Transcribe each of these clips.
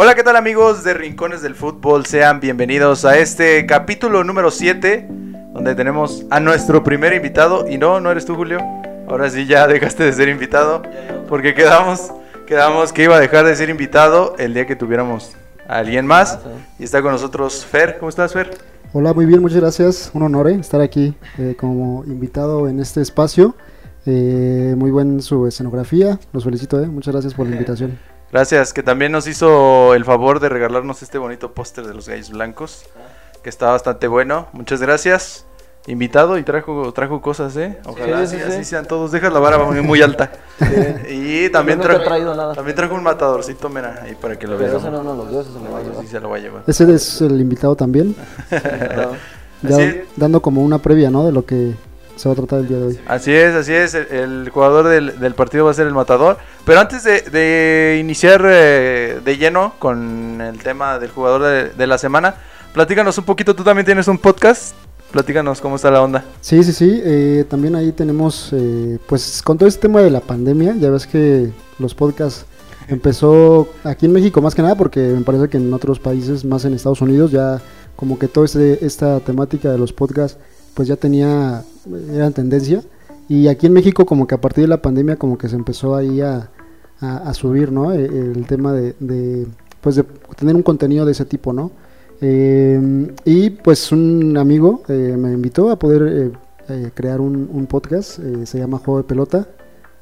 Hola, ¿qué tal amigos de Rincones del Fútbol? Sean bienvenidos a este capítulo número 7, donde tenemos a nuestro primer invitado. Y no, no eres tú, Julio. Ahora sí ya dejaste de ser invitado, porque quedamos, quedamos que iba a dejar de ser invitado el día que tuviéramos a alguien más. Y está con nosotros Fer. ¿Cómo estás, Fer? Hola, muy bien, muchas gracias. Un honor eh, estar aquí eh, como invitado en este espacio. Eh, muy buen su escenografía. Los felicito, eh. muchas gracias por la invitación. Gracias, que también nos hizo el favor de regalarnos este bonito póster de los Gallos Blancos, que está bastante bueno. Muchas gracias. Invitado y trajo trajo cosas, ¿eh? Ojalá Sí, sí, así sí. sean todos. Deja la vara muy, muy alta. Y también trajo, traído nada. también trajo un matadorcito, mira, ahí para que lo Pero vean. ese no nos lo dio, ese se lo va a llevar. Sí se lo va a llevar. Ese es el invitado también, ya dando como una previa, ¿no? De lo que se va a tratar el día de hoy. Así es, así es. El, el jugador del, del partido va a ser el matador. Pero antes de, de iniciar eh, de lleno con el tema del jugador de, de la semana, platícanos un poquito. Tú también tienes un podcast. Platícanos cómo está la onda. Sí, sí, sí. eh, también ahí tenemos, eh, pues con todo este tema de la pandemia, ya ves que los podcasts empezó aquí en México más que nada, porque me parece que en otros países, más en Estados Unidos, ya como que toda esta temática de los podcasts, pues ya tenía, era en tendencia. Y aquí en México como que a partir de la pandemia como que se empezó ahí a, a- a subir, ¿no? E- El, tema de, de, pues de tener un contenido de ese tipo, ¿no? Eh, y pues un amigo eh, me invitó a poder eh, eh, crear un, un podcast, eh, se llama Juego de Pelota,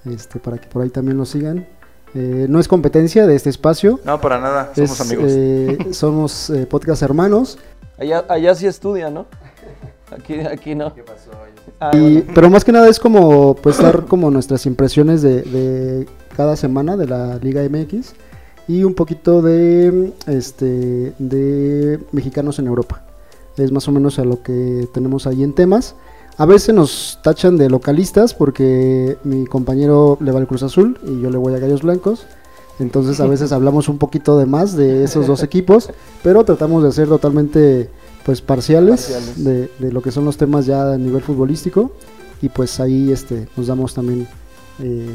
este, para que por ahí también lo sigan. Eh, no es competencia de este espacio, No, para nada. Somos es, amigos. eh, somos eh, podcast hermanos, Allá, allá sí estudia, ¿no? Aquí, aquí no. Ah, y- bueno. pero más que nada es como pues dar como nuestras impresiones de, de cada semana de la Liga MX y un poquito de este de mexicanos en Europa. Es más o menos a lo que tenemos ahí en temas. A veces nos tachan de localistas porque mi compañero le va al Cruz Azul y yo le voy a Gallos Blancos. Entonces a veces hablamos un poquito de más de esos dos equipos, pero tratamos de ser totalmente pues parciales, Parciales. De, de lo que son los temas ya a nivel futbolístico y pues ahí este nos damos también eh,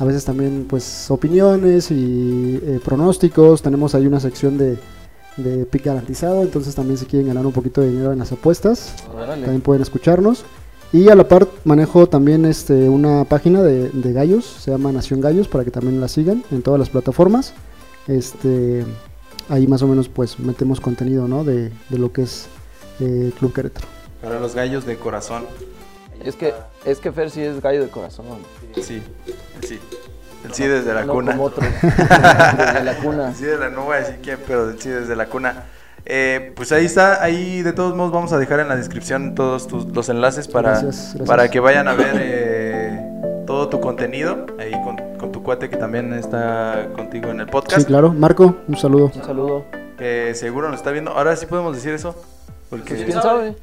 a veces también pues opiniones y eh, pronósticos. Tenemos ahí una sección de, de pick garantizado, entonces también si quieren ganar un poquito de dinero en las apuestas, Órale. también pueden escucharnos. Y a la par manejo también este, una página de, de gallos, se llama Nación Gallos, para que también la sigan en todas las plataformas. Este, ahí más o menos pues metemos contenido ¿no? de, de lo que es eh, Club Querétaro. Para los gallos de corazón. Es que, es que Fer sí es gallo de corazón. Sí, sí. El sí desde la no cuna. como otros. Desde la cuna. El sí de la, no voy a decir quién, pero del sí desde la cuna. Eh, pues ahí está, ahí de todos modos vamos a dejar en la descripción todos tus, los enlaces para, Gracias, gracias. para que vayan a ver eh, todo tu contenido, ahí cuate que también está contigo en el Sí, podcast, claro. Marco, un saludo. Un saludo. que seguro nos está viendo. Ahora sí podemos decir eso. Porque Pues, ¿Quién sabe?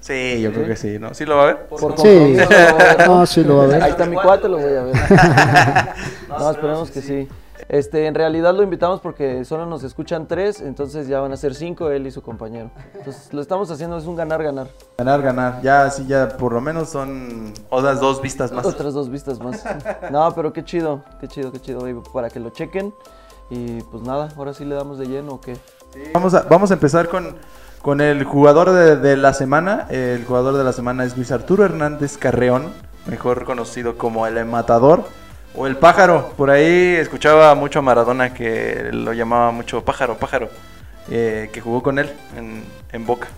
Sí, yo creo que sí, ¿no? ¿Sí lo va a ver? Por Sí. No, sí lo va a ver. Ahí está mi cuate, lo voy a ver. No, esperemos que sí. Este, en realidad lo invitamos porque solo nos escuchan tres, entonces ya van a ser cinco él y su compañero. Entonces lo estamos haciendo, es un ganar-ganar. Ganar, ganar. Ya, sí, ya por lo menos son otras dos vistas más. Otras dos vistas más. No, pero qué chido, qué chido, qué chido, y para que lo chequen. Y pues nada, ahora sí le damos de lleno o qué. Vamos a, vamos a empezar con, con el jugador de, de la semana. El jugador de la semana es Luis Arturo Hernández Carreón, mejor conocido como el Matador o el Pájaro. Por ahí escuchaba mucho a Maradona que lo llamaba mucho Pájaro, Pájaro, eh, que jugó con él en, en Boca.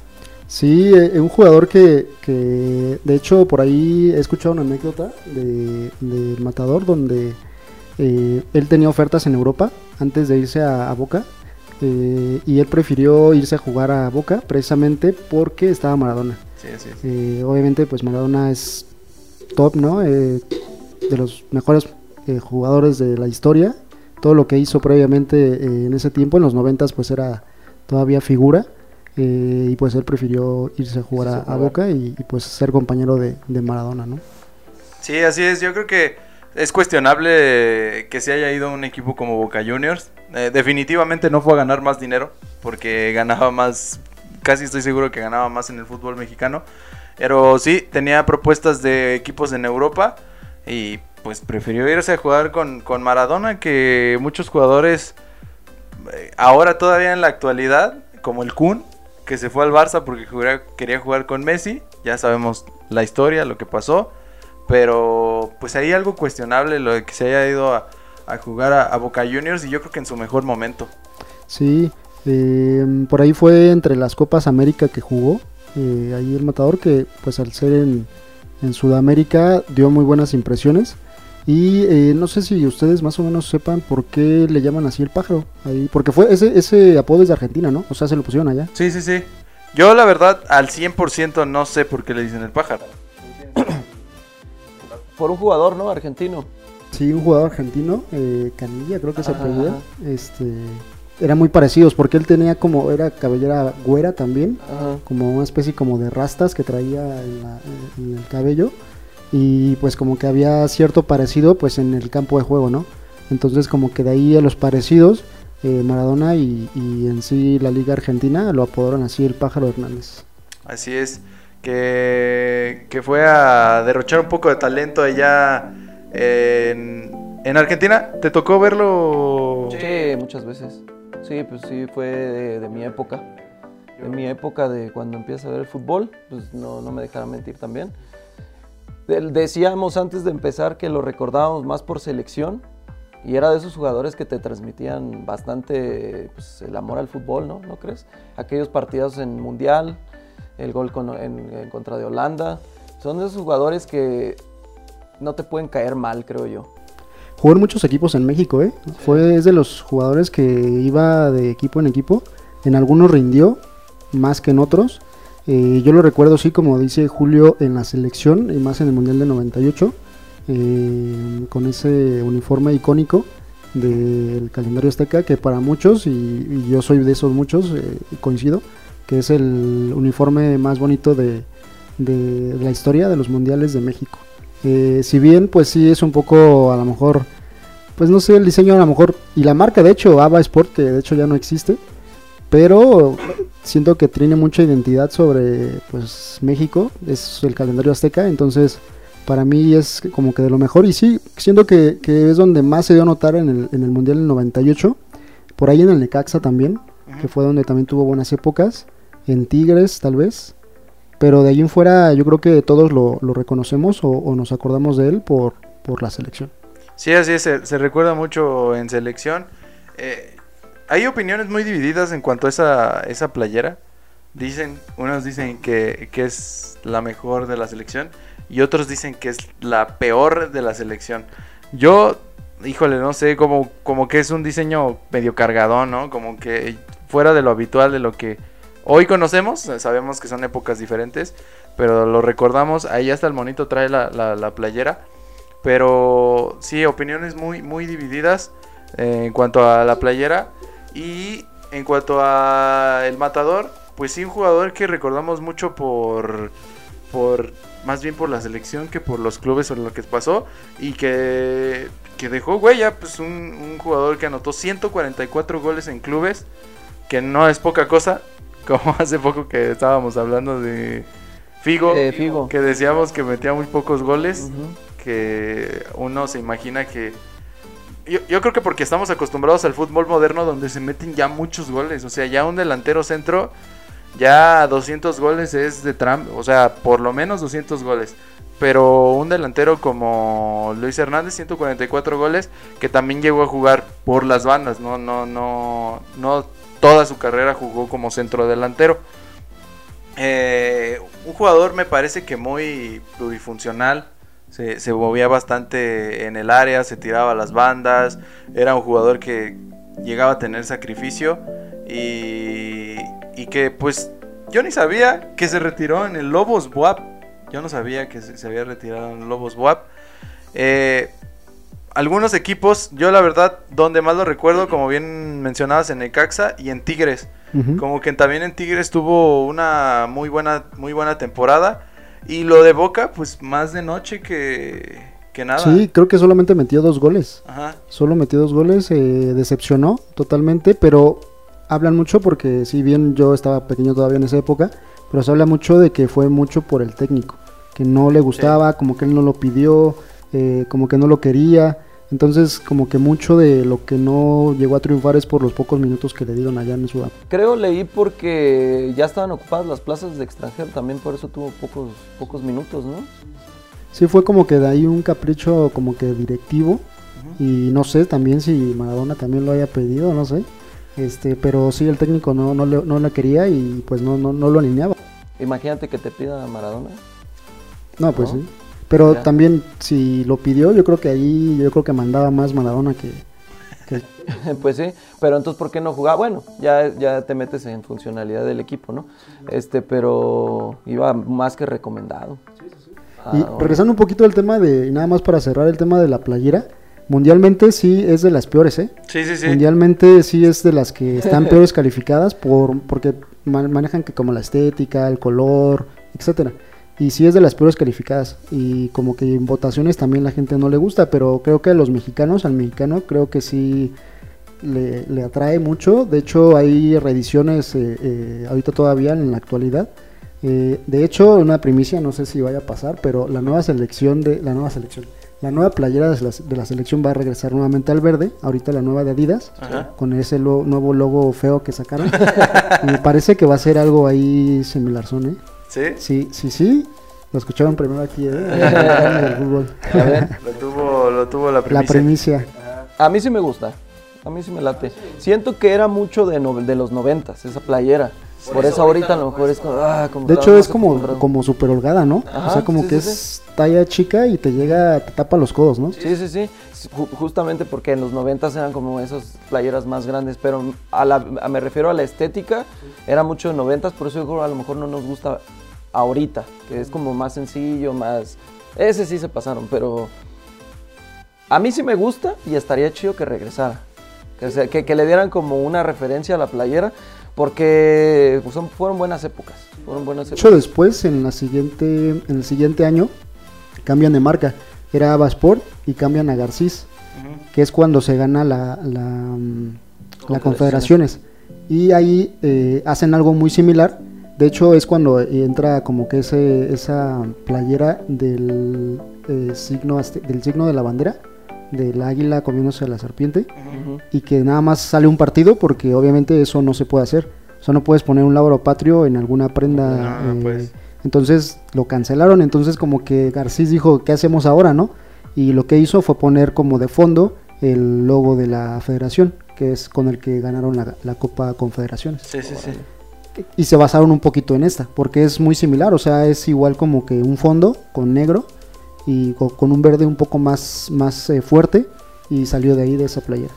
Sí, eh, un jugador que, que, de hecho por ahí he escuchado una anécdota de, de Matador donde eh, él tenía ofertas en Europa antes de irse a, a Boca eh, y él prefirió irse a jugar a Boca precisamente porque estaba Maradona. Sí, sí, sí. Eh, obviamente pues Maradona es top, ¿no? Eh, de los mejores eh, jugadores de la historia. Todo lo que hizo previamente eh, en ese tiempo, en los noventas, pues era todavía figura. eh, y pues él prefirió irse a jugar a. Boca y, y, pues ser compañero de, de Maradona, ¿no? Sí, así es. Yo creo que es cuestionable que se haya ido a un equipo como Boca Juniors. Eh, definitivamente no fue a ganar más dinero, porque ganaba más, casi estoy seguro que ganaba más en el fútbol mexicano. Pero sí, tenía propuestas de equipos en Europa y pues prefirió irse a jugar con, con Maradona, que muchos jugadores eh, ahora todavía en la actualidad, como el Kun, que se fue al Barça porque quería jugar con Messi, ya sabemos la historia, lo que pasó, pero pues ahí algo cuestionable lo de que se haya ido a, jugar a, Boca Juniors y yo creo que en su mejor momento. Sí, eh, por ahí fue entre las Copas América que jugó. eh, ahí el matador que pues al ser en, en Sudamérica dio muy buenas impresiones. Y eh, no sé si ustedes más o menos sepan por qué le llaman así el pájaro. Ahí, porque fue ese, ese apodo es de Argentina, ¿no? O sea, se lo pusieron allá. Sí, sí, sí. Yo la verdad al 100% no sé por qué le dicen el pájaro. Por un jugador, ¿no? Argentino. Sí, un jugador argentino, eh, Canilla creo que se apellida. Este, eran muy parecidos porque él tenía como, era cabellera güera también. Ajá. como una especie como de rastas que traía en, la- en el cabello y pues como que había cierto parecido pues en el campo de juego, ¿no? Entonces como que de ahí a los parecidos eh, Maradona y, y en sí la liga argentina lo apodaron así el pájaro Hernández. Así es, que, que fue a derrochar un poco de talento allá en, en Argentina. ¿Te tocó verlo? Sí, muchas veces. Sí, pues sí, fue de, de mi época. De mi época de cuando empieza a ver el fútbol, pues no, no me dejará mentir también. Decíamos antes de empezar que lo recordábamos más por selección y era de esos jugadores que te transmitían bastante pues, el amor al fútbol, ¿no? ¿No crees? Aquellos partidos en Mundial, el gol con- en, en contra de Holanda, son de esos jugadores que no te pueden caer mal, creo yo. Jugó en muchos equipos en México, ¿eh? Fue es de los jugadores que iba de equipo en equipo. En algunos rindió más que en otros. Eh, yo lo recuerdo, sí, como dice Julio, en la selección y más en el Mundial de 98, eh, con ese uniforme icónico del calendario azteca, que para muchos, y, y yo soy de esos muchos, eh, coincido, que es el uniforme más bonito de, de la historia de los mundiales de México. Eh, si bien, pues sí es un poco, a lo mejor, pues no sé, el diseño a lo mejor, y la marca de hecho, Ava Sport, que de hecho ya no existe, pero siento que tiene mucha identidad sobre, pues, México, es el calendario azteca, entonces para mí es como que de lo mejor, y sí, siento que, que es donde más se dio a notar en el, en el Mundial del 98, por ahí en el Necaxa también, que fue donde también tuvo buenas épocas, en Tigres tal vez, pero de ahí en fuera yo creo que todos lo, lo reconocemos o, o nos acordamos de él por, por la selección. Sí, así es, se, se recuerda mucho en selección. Eh, hay opiniones muy divididas en cuanto a esa, esa playera. Dicen, unos dicen que, es la mejor de la selección y otros dicen que es la peor de la selección. Yo, híjole, no sé, como, como que es un diseño medio cargadón, ¿no? Como que fuera de lo habitual de lo que hoy conocemos, sabemos que son épocas diferentes, pero lo recordamos, ahí hasta el monito trae la, la, la playera. Pero sí, opiniones muy, muy divididas eh, en cuanto a la playera. Y en cuanto a el matador, pues sí, un jugador que recordamos mucho por, por más bien por la selección que por los clubes o lo que pasó. Y que, que dejó huella, pues un, un jugador que anotó 144 goles en clubes, que no es poca cosa. Como hace poco que estábamos hablando de Figo, Eh, Figo. que decíamos que metía muy pocos goles que uno se imagina que... Yo, creo que porque estamos acostumbrados al fútbol moderno donde se meten ya muchos goles. O sea, ya un delantero centro, ya 200 goles es de Trump. O sea, por lo menos 200 goles. Pero un delantero como Luis Hernández, 144 goles, que también llegó a jugar por las bandas. No, no, no, no toda su carrera jugó como centro delantero. Eh, un jugador me parece que muy plurifuncional. Se, se movía bastante en el área, se tiraba a las bandas. Era un jugador que llegaba a tener sacrificio. Y, y que pues yo ni sabía que se retiró en el Lobos Buap. Yo no sabía que se, se había retirado en el Lobos Buap. Eh, algunos equipos, yo la verdad, donde más lo recuerdo, como bien mencionabas, en Necaxa y en Tigres. Como que también en Tigres tuvo una muy buena, muy buena temporada. Y lo de Boca, pues más de noche que, que nada. Sí, creo que solamente metió dos goles. Ajá. Solo metió dos goles, eh, decepcionó totalmente, pero hablan mucho porque si bien yo estaba pequeño todavía en esa época, pero se habla mucho de que fue mucho por el técnico, que no le gustaba, como que él no lo pidió, eh, como que no lo quería. Entonces, como que mucho de lo que no llegó a triunfar es por los pocos minutos que le dieron allá en Sudáfrica. Creo leí porque ya estaban ocupadas las plazas de extranjero, también por eso tuvo pocos, pocos minutos, ¿no? Sí, fue como que de ahí un capricho como que directivo. Y no sé también si Maradona también lo haya pedido, no sé. Este, pero sí, el técnico no, no, le, no la quería y pues no, no, no lo alineaba. Imagínate que te pida Maradona. No, pues ¿No? sí. Pero Ya. también si lo pidió, yo creo que ahí, yo creo que mandaba más Maradona que... que- pues sí, pero entonces ¿por qué no jugaba? Bueno, ya, ya te metes en funcionalidad del equipo, ¿no? Este, pero iba más que recomendado. y Ah, regresando un poquito al tema de, y nada más para cerrar el tema de la playera, mundialmente sí es de las peores, ¿eh? Sí, sí, sí. Mundialmente sí es de las que están peores calificadas por porque ma- manejan que como la estética, el color, etcétera. Y sí es de las peores calificadas y como que en votaciones también la gente no le gusta, pero creo que a los mexicanos, al mexicano creo que sí le, le atrae mucho. De hecho hay reediciones eh, eh, ahorita todavía en la actualidad. Eh, de hecho, una primicia, no sé si vaya a pasar, pero la nueva selección de la nueva selección, la nueva playera de la, de la selección va a regresar nuevamente al verde. Ahorita la nueva de Adidas, Ajá. con ese lo- nuevo logo feo que sacaron. Me parece que va a ser algo ahí similar, son, ¿eh? Sí. Sí, sí, sí. Lo escucharon primero aquí, ¿eh? En el fútbol. a ver, Lo tuvo, lo tuvo la La primicia. primicia. a mí sí me gusta, a mí sí me late. Siento que era mucho de, no- de los noventas, esa playera. Por, eso ahorita a lo mejor es como... ah, como De hecho es como, como super holgada, ¿no? o sea, como sí, que sí, es talla chica y te llega, te tapa los codos, ¿no? Sí, sí, sí. Ju- justamente porque en los 90 eran como esas playeras más grandes, pero a la, a- me refiero a la estética, era mucho de 90, por eso yo creo que a lo mejor no nos gusta ahorita, que es como más sencillo, más... Ese sí se pasaron, pero a mí sí me gusta y estaría chido que regresara. Que, se- que, que le dieran como una referencia a la playera, porque son- fueron buenas épocas. Fueron buenas De hecho, épocas. después, en, la siguiente, en el siguiente año, cambian de marca. Era Avasport y cambian a Garcís, que es cuando se gana la, la, la Confederaciones. Confederaciones. Y ahí eh, hacen algo muy similar. De hecho, es cuando entra como que ese, esa playera del, eh, signo, del signo de la bandera, del águila comiéndose a la serpiente y que nada más sale un partido porque obviamente eso no se puede hacer. O sea, no puedes poner un lauro patrio en alguna prenda. No, no eh, puedes. Entonces lo cancelaron, entonces como que Garcís dijo, ¿qué hacemos ahora, no? Y lo que hizo fue poner como de fondo el logo de la federación, que es con el que ganaron la, la Copa Confederaciones. Sí, sí, sí. Y se basaron un poquito en esta, porque es muy similar, o sea, es igual como que un fondo con negro y co- con, un verde un poco más, más eh, fuerte y salió de ahí de esa playera.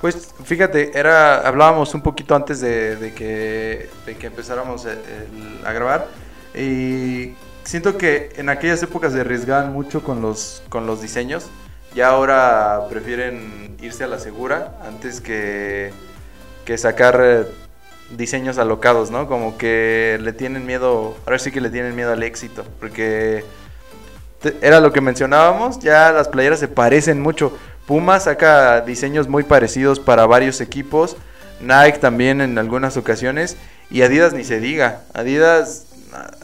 Pues fíjate, era hablábamos un poquito antes de, de que, de que empezáramos el- el- a grabar y siento que en aquellas épocas se arriesgaban mucho con los, con los diseños y ahora prefieren irse a la segura antes que, que sacar eh, diseños alocados, ¿no? Como que le tienen miedo, ahora sí que le tienen miedo al éxito, porque era lo que mencionábamos, ya las playeras se parecen mucho. Puma saca diseños muy parecidos para varios equipos, Nike también en algunas ocasiones y Adidas ni se diga. Adidas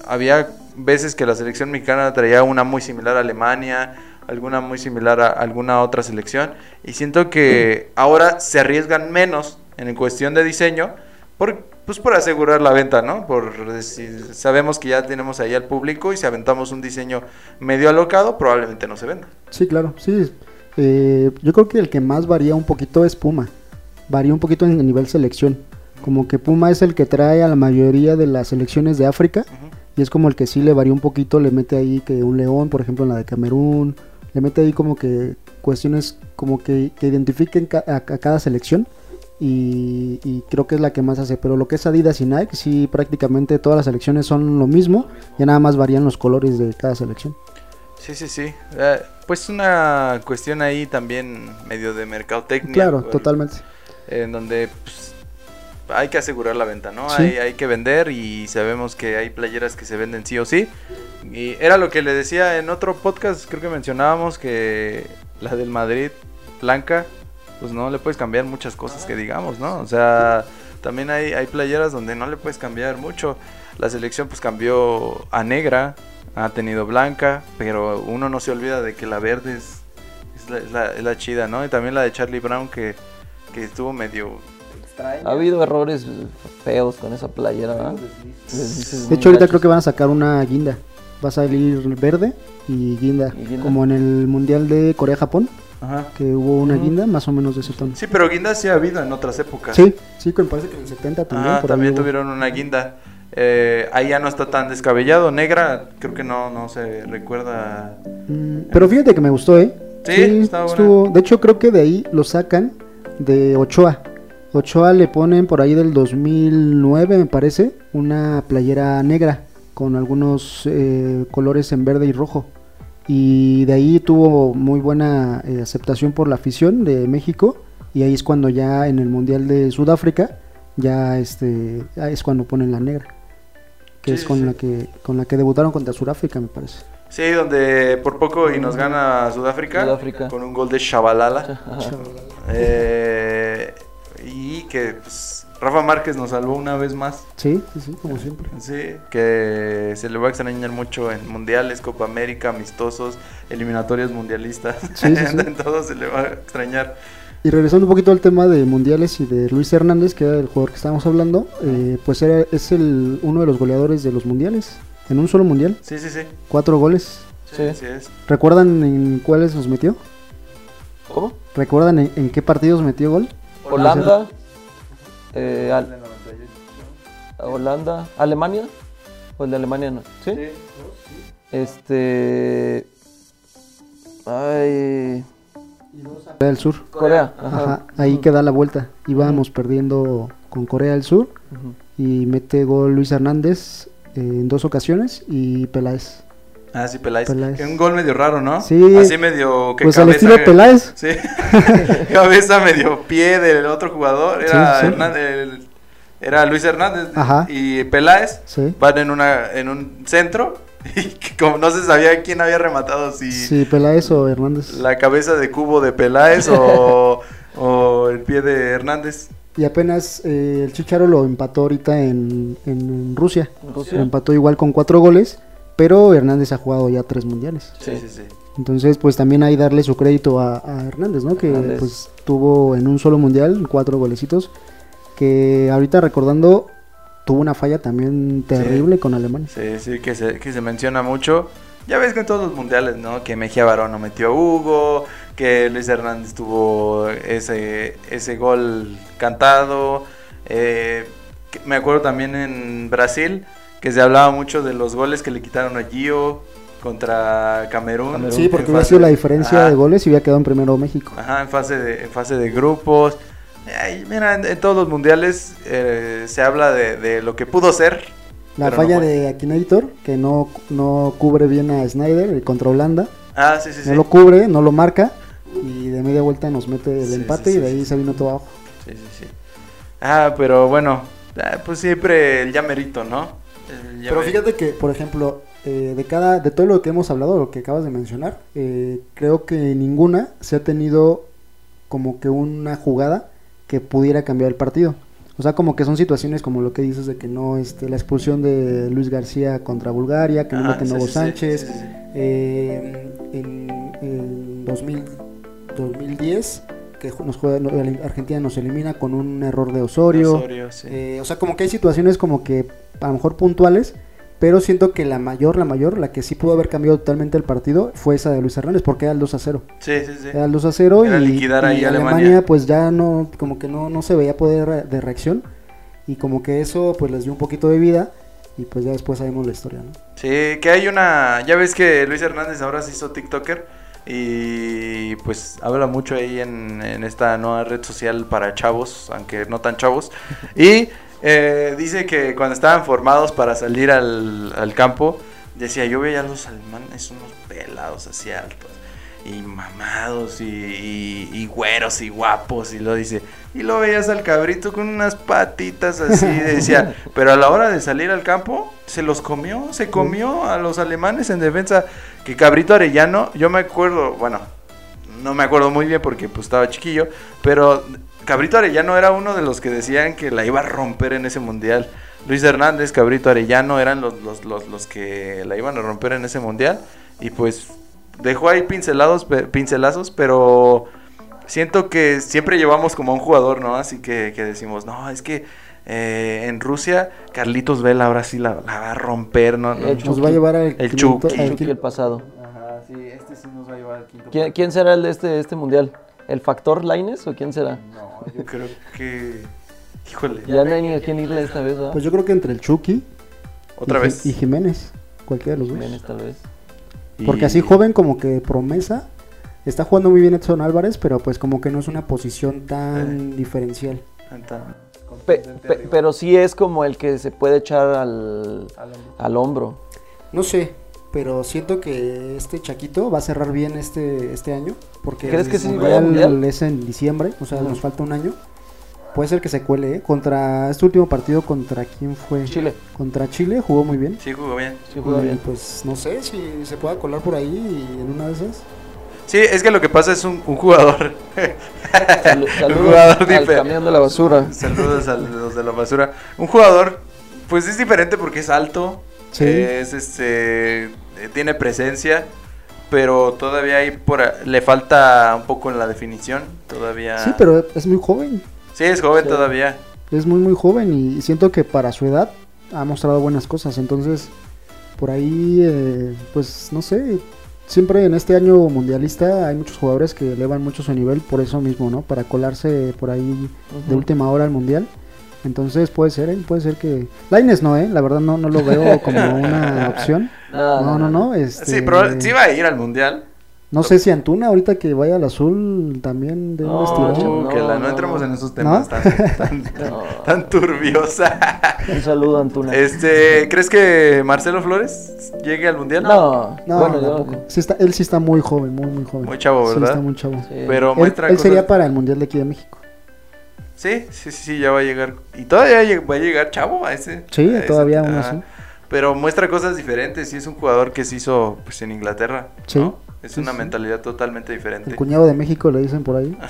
había veces que la selección mexicana traía una muy similar a Alemania, alguna muy similar a alguna otra selección y siento que ahora se arriesgan menos en cuestión de diseño por, pues por asegurar la venta, ¿no? Por decir, sabemos que ya tenemos ahí al público y si aventamos un diseño medio alocado, probablemente no se venda. Sí, claro, sí. Eh, yo creo que el que más varía un poquito es Puma. Varía un poquito en el nivel selección. Como que Puma es el que trae a la mayoría de las selecciones de África. Y es como el que sí le varía un poquito, le mete ahí que un león, por ejemplo, en la de Camerún. Le mete ahí como que cuestiones como que, que identifiquen ca- a, a cada selección. Y, y creo que es la que más hace. Pero lo que es Adidas y Nike, sí, prácticamente todas las selecciones son lo mismo. Ya nada más varían los colores de cada selección. Sí, sí, sí. Eh, pues una cuestión ahí también medio de mercadotecnia. Claro, totalmente. En donde pues, hay que asegurar la venta, ¿no? Sí. Hay, hay que vender y sabemos que hay playeras que se venden sí o sí. Y era lo que le decía en otro podcast, creo que mencionábamos que la del Madrid, blanca, pues no le puedes cambiar muchas cosas que digamos, ¿no? O sea, también hay, hay playeras donde no le puedes cambiar mucho. La selección pues cambió a negra, ha tenido blanca, pero uno no se olvida de que la verde es, es la, es la- es la chida, ¿no? Y también la de Charlie Brown que, que estuvo medio extraña. Ha habido errores feos con esa playera, ¿verdad? Deslices De hecho, ahorita creo que van a sacar una guinda. Va a salir verde y guinda. Y guinda. Como en el Mundial de Corea-Japón, Ajá. que hubo una guinda más o menos de ese tono. Sí, pero guinda sí ha habido en otras épocas. Sí, sí, me parece que en el 70 también. Ah, por también tuvieron una guinda. Eh, ahí ya no está tan descabellado. Negra, creo que no, no se recuerda. Mm, pero fíjate que me gustó, ¿eh? Sí, está buena. estuvo- De hecho, creo que de ahí lo sacan de Ochoa. Ochoa le ponen por ahí del 2009, me parece, una playera negra con algunos eh, colores en verde y rojo. Y de ahí tuvo muy buena eh, aceptación por la afición de México. Y ahí es cuando ya en el Mundial de Sudáfrica, ya este, es cuando ponen la negra. Que Sí, es con sí. la que con la que debutaron contra Sudáfrica, me parece. Sí, donde por poco y nos gana Sudáfrica, Sudáfrica. con un gol de Shabalala. Eh, y que pues, Rafa Márquez nos salvó una vez más. Sí, sí, sí, como siempre. Sí, que se le va a extrañar mucho en mundiales, Copa América, amistosos, eliminatorias mundialistas. Sí, sí, sí. en todo se le va a extrañar. Y regresando un poquito al tema de mundiales y de Luis Hernández, que era el jugador que estábamos hablando, eh, pues era, es el, uno de los goleadores de los mundiales. En un solo mundial, Sí, sí, sí. cuatro goles. Sí, Sí. así es. ¿Recuerdan en cuáles nos metió? ¿Cómo? ¿Recuerdan en, en qué partidos metió gol? Holanda. Eh, Al- Holanda. ¿Alemania? ¿O el de Alemania no? ¿Sí? Este. Ay. Corea del Sur. Corea. Ajá. Ajá, ahí que da la vuelta. Íbamos perdiendo con Corea del Sur y mete gol Luis Hernández eh, en dos ocasiones y Peláez. Ah, sí, Peláez. Un gol medio raro, ¿no? Sí. Así medio que Pues al cabeza- estilo Peláez. Sí. cabeza medio pie del otro jugador. Era, Sí, sí. Hernández- el- era Luis Hernández. Ajá. Y Peláez Sí. van en, una, en un centro. Y que como no se sabía quién había rematado, si Sí, Peláez o Hernández. la cabeza de cubo de Peláez o, o el pie de Hernández. Y apenas eh, el Chicharo lo empató ahorita en, en Rusia. ¿En Rusia? Lo empató igual con cuatro goles, pero Hernández ha jugado ya tres mundiales. Sí, sí, sí. Entonces, pues también hay darle su crédito a, a Hernández, ¿no? Que Hernández. pues tuvo en un solo mundial cuatro golecitos. Que ahorita recordando, tuvo una falla también terrible con Alemania. Sí, sí, que se, que se menciona mucho. Ya ves que en todos los mundiales, ¿no? Que Mejía Barón no metió a Hugo, que Luis Hernández tuvo ese, ese gol cantado. eh, me acuerdo también en Brasil que se hablaba mucho de los goles que le quitaron a Gio contra Camerún. Camerún. Sí, porque hubiera sido la diferencia Ajá. de goles y hubiera quedado en primero México. Ajá, en fase de, en fase de grupos. Ay, mira, en, en todos los mundiales eh, se habla de, de lo que pudo ser. La no falla fue. de Akinator, que no, no cubre bien a Snyder contra Holanda. Ah, sí, sí, sí. No lo cubre, no lo marca. Y de media vuelta nos mete el Sí, empate sí, y de ahí sí. se vino todo abajo. Sí, sí, sí. Ah, pero bueno, ah, pues siempre el llamerito, ¿no? Pero fíjate que, por ejemplo, eh, de cada, de todo lo que hemos hablado, lo que acabas de mencionar, eh, creo que ninguna se ha tenido como que una jugada que pudiera cambiar el partido. O sea, como que son situaciones como lo que dices de que no, este, la expulsión de Luis García contra Bulgaria, que no meten sí, Hugo sí, sí, Sánchez, sí. eh, en, en 2000 2010 que nos juega, Argentina nos elimina con un error de Osorio. Osorio, sí. Eh, o sea, como que hay situaciones como que a lo mejor puntuales, pero siento que la mayor, la mayor, la que sí pudo haber cambiado totalmente el partido fue esa de Luis Hernández, porque era el 2 a 0. sí, sí, sí. Era el 2 a 0 Era y, liquidar ahí y Alemania, Alemania. pues ya no, como que no, no se veía poder de reacción y como que eso pues les dio un poquito de vida y pues ya después sabemos la historia, ¿no? Sí, que hay una. Ya ves que Luis Hernández ahora se hizo TikToker y pues habla mucho ahí en, en esta nueva red social para chavos, aunque no tan chavos. Y eh, dice que cuando estaban formados para salir al, al campo, decía: Yo veía a los alemanes unos pelados así altos y mamados y, y- y güeros y guapos y lo dice y lo veías al cabrito con unas patitas así decía pero a la hora de salir al campo se los comió se comió a los alemanes en defensa que cabrito arellano yo me acuerdo bueno no me acuerdo muy bien porque pues estaba chiquillo pero cabrito arellano era uno de los que decían que la iba a romper en ese mundial. Luis Hernández Cabrito Arellano eran los, los, los, los que la iban a romper en ese mundial y pues dejó ahí pincelados, pe- pincelazos, pero siento que siempre llevamos como a un jugador, ¿no? Así que, que decimos, no, es que eh, en Rusia Carlitos Vela ahora sí la, la va a romper, ¿no? No, El Nos Chucky. va a llevar al El quinto- Chucky. al Chucky el pasado. Ajá, sí, este sí nos va a llevar al quinto. ¿Quién, quién será el de este, este mundial? ¿El factor Laines o quién será? No, yo creo que... Híjole. Ya no hay ni a quién irle esta vez, ¿verdad? Pues yo creo que entre el Chucky Otra y, vez. y Jiménez, cualquiera de los dos. Jiménez, tal vez. Porque Y- así joven como que promesa, está jugando muy bien Edson Álvarez, pero pues como que no es una posición tan diferencial. Tan Pe- pe- pero sí es como el que se puede echar al, Al hombro. al hombro. No sé, pero siento que este Chaquito va a cerrar bien este, este año, porque ¿Crees el que mundial Mundial? es en diciembre, o sea, nos falta un año. Puede ser que se cuele, ¿eh? Contra este último partido, ¿contra quién fue? Chile. Contra Chile, jugó muy bien. Sí, jugó bien. Sí, juega Y, bien. Pues no sé si se pueda colar por ahí y en una de esas. Sí, es que lo que pasa es un, un jugador. Salu- saludos jugador al camión de la basura. Saludos a los de la basura. Un jugador, pues es diferente porque es alto. Sí. Es este. eh, Tiene presencia. Pero todavía hay por a- le falta un poco en la definición. Todavía. Sí, pero es muy joven. Sí, es joven todavía. Es muy, muy joven y siento que para su edad ha mostrado buenas cosas. Entonces, por ahí, eh, pues no sé. Siempre en este año mundialista hay muchos jugadores que elevan mucho su nivel por eso mismo, ¿no? Para colarse por ahí de última hora al mundial. Entonces puede ser, ¿eh? Puede ser que... Laines no, ¿eh? La verdad no, no lo veo como una opción. No, No, no, no. Este... Sí, pero sí va a ir al mundial. No sé si Antuna, ahorita que vaya al azul, también de un No. Uh, que la- no, no, entremos no. en esos temas ¿No? tan, tan, No. tan turbios. Un saludo, Antuna. este, ¿crees que Marcelo Flores llegue al mundial? No, No, bueno, tampoco. Sí está, él sí está muy joven, muy, muy joven. Muy chavo, Sí, ¿verdad? está muy chavo. sí. Pero Él, muestra él cosas- sería para el Mundial de aquí de México. Sí, sí, sí, sí, ya va a llegar. Y todavía va a llegar chavo a ese. Sí, a ese- todavía aún así. Pero muestra cosas diferentes. Sí, es un jugador que se hizo pues, en Inglaterra. Sí, ¿no? Es sí, una sí. mentalidad totalmente diferente. El cuñado de México le dicen por ahí.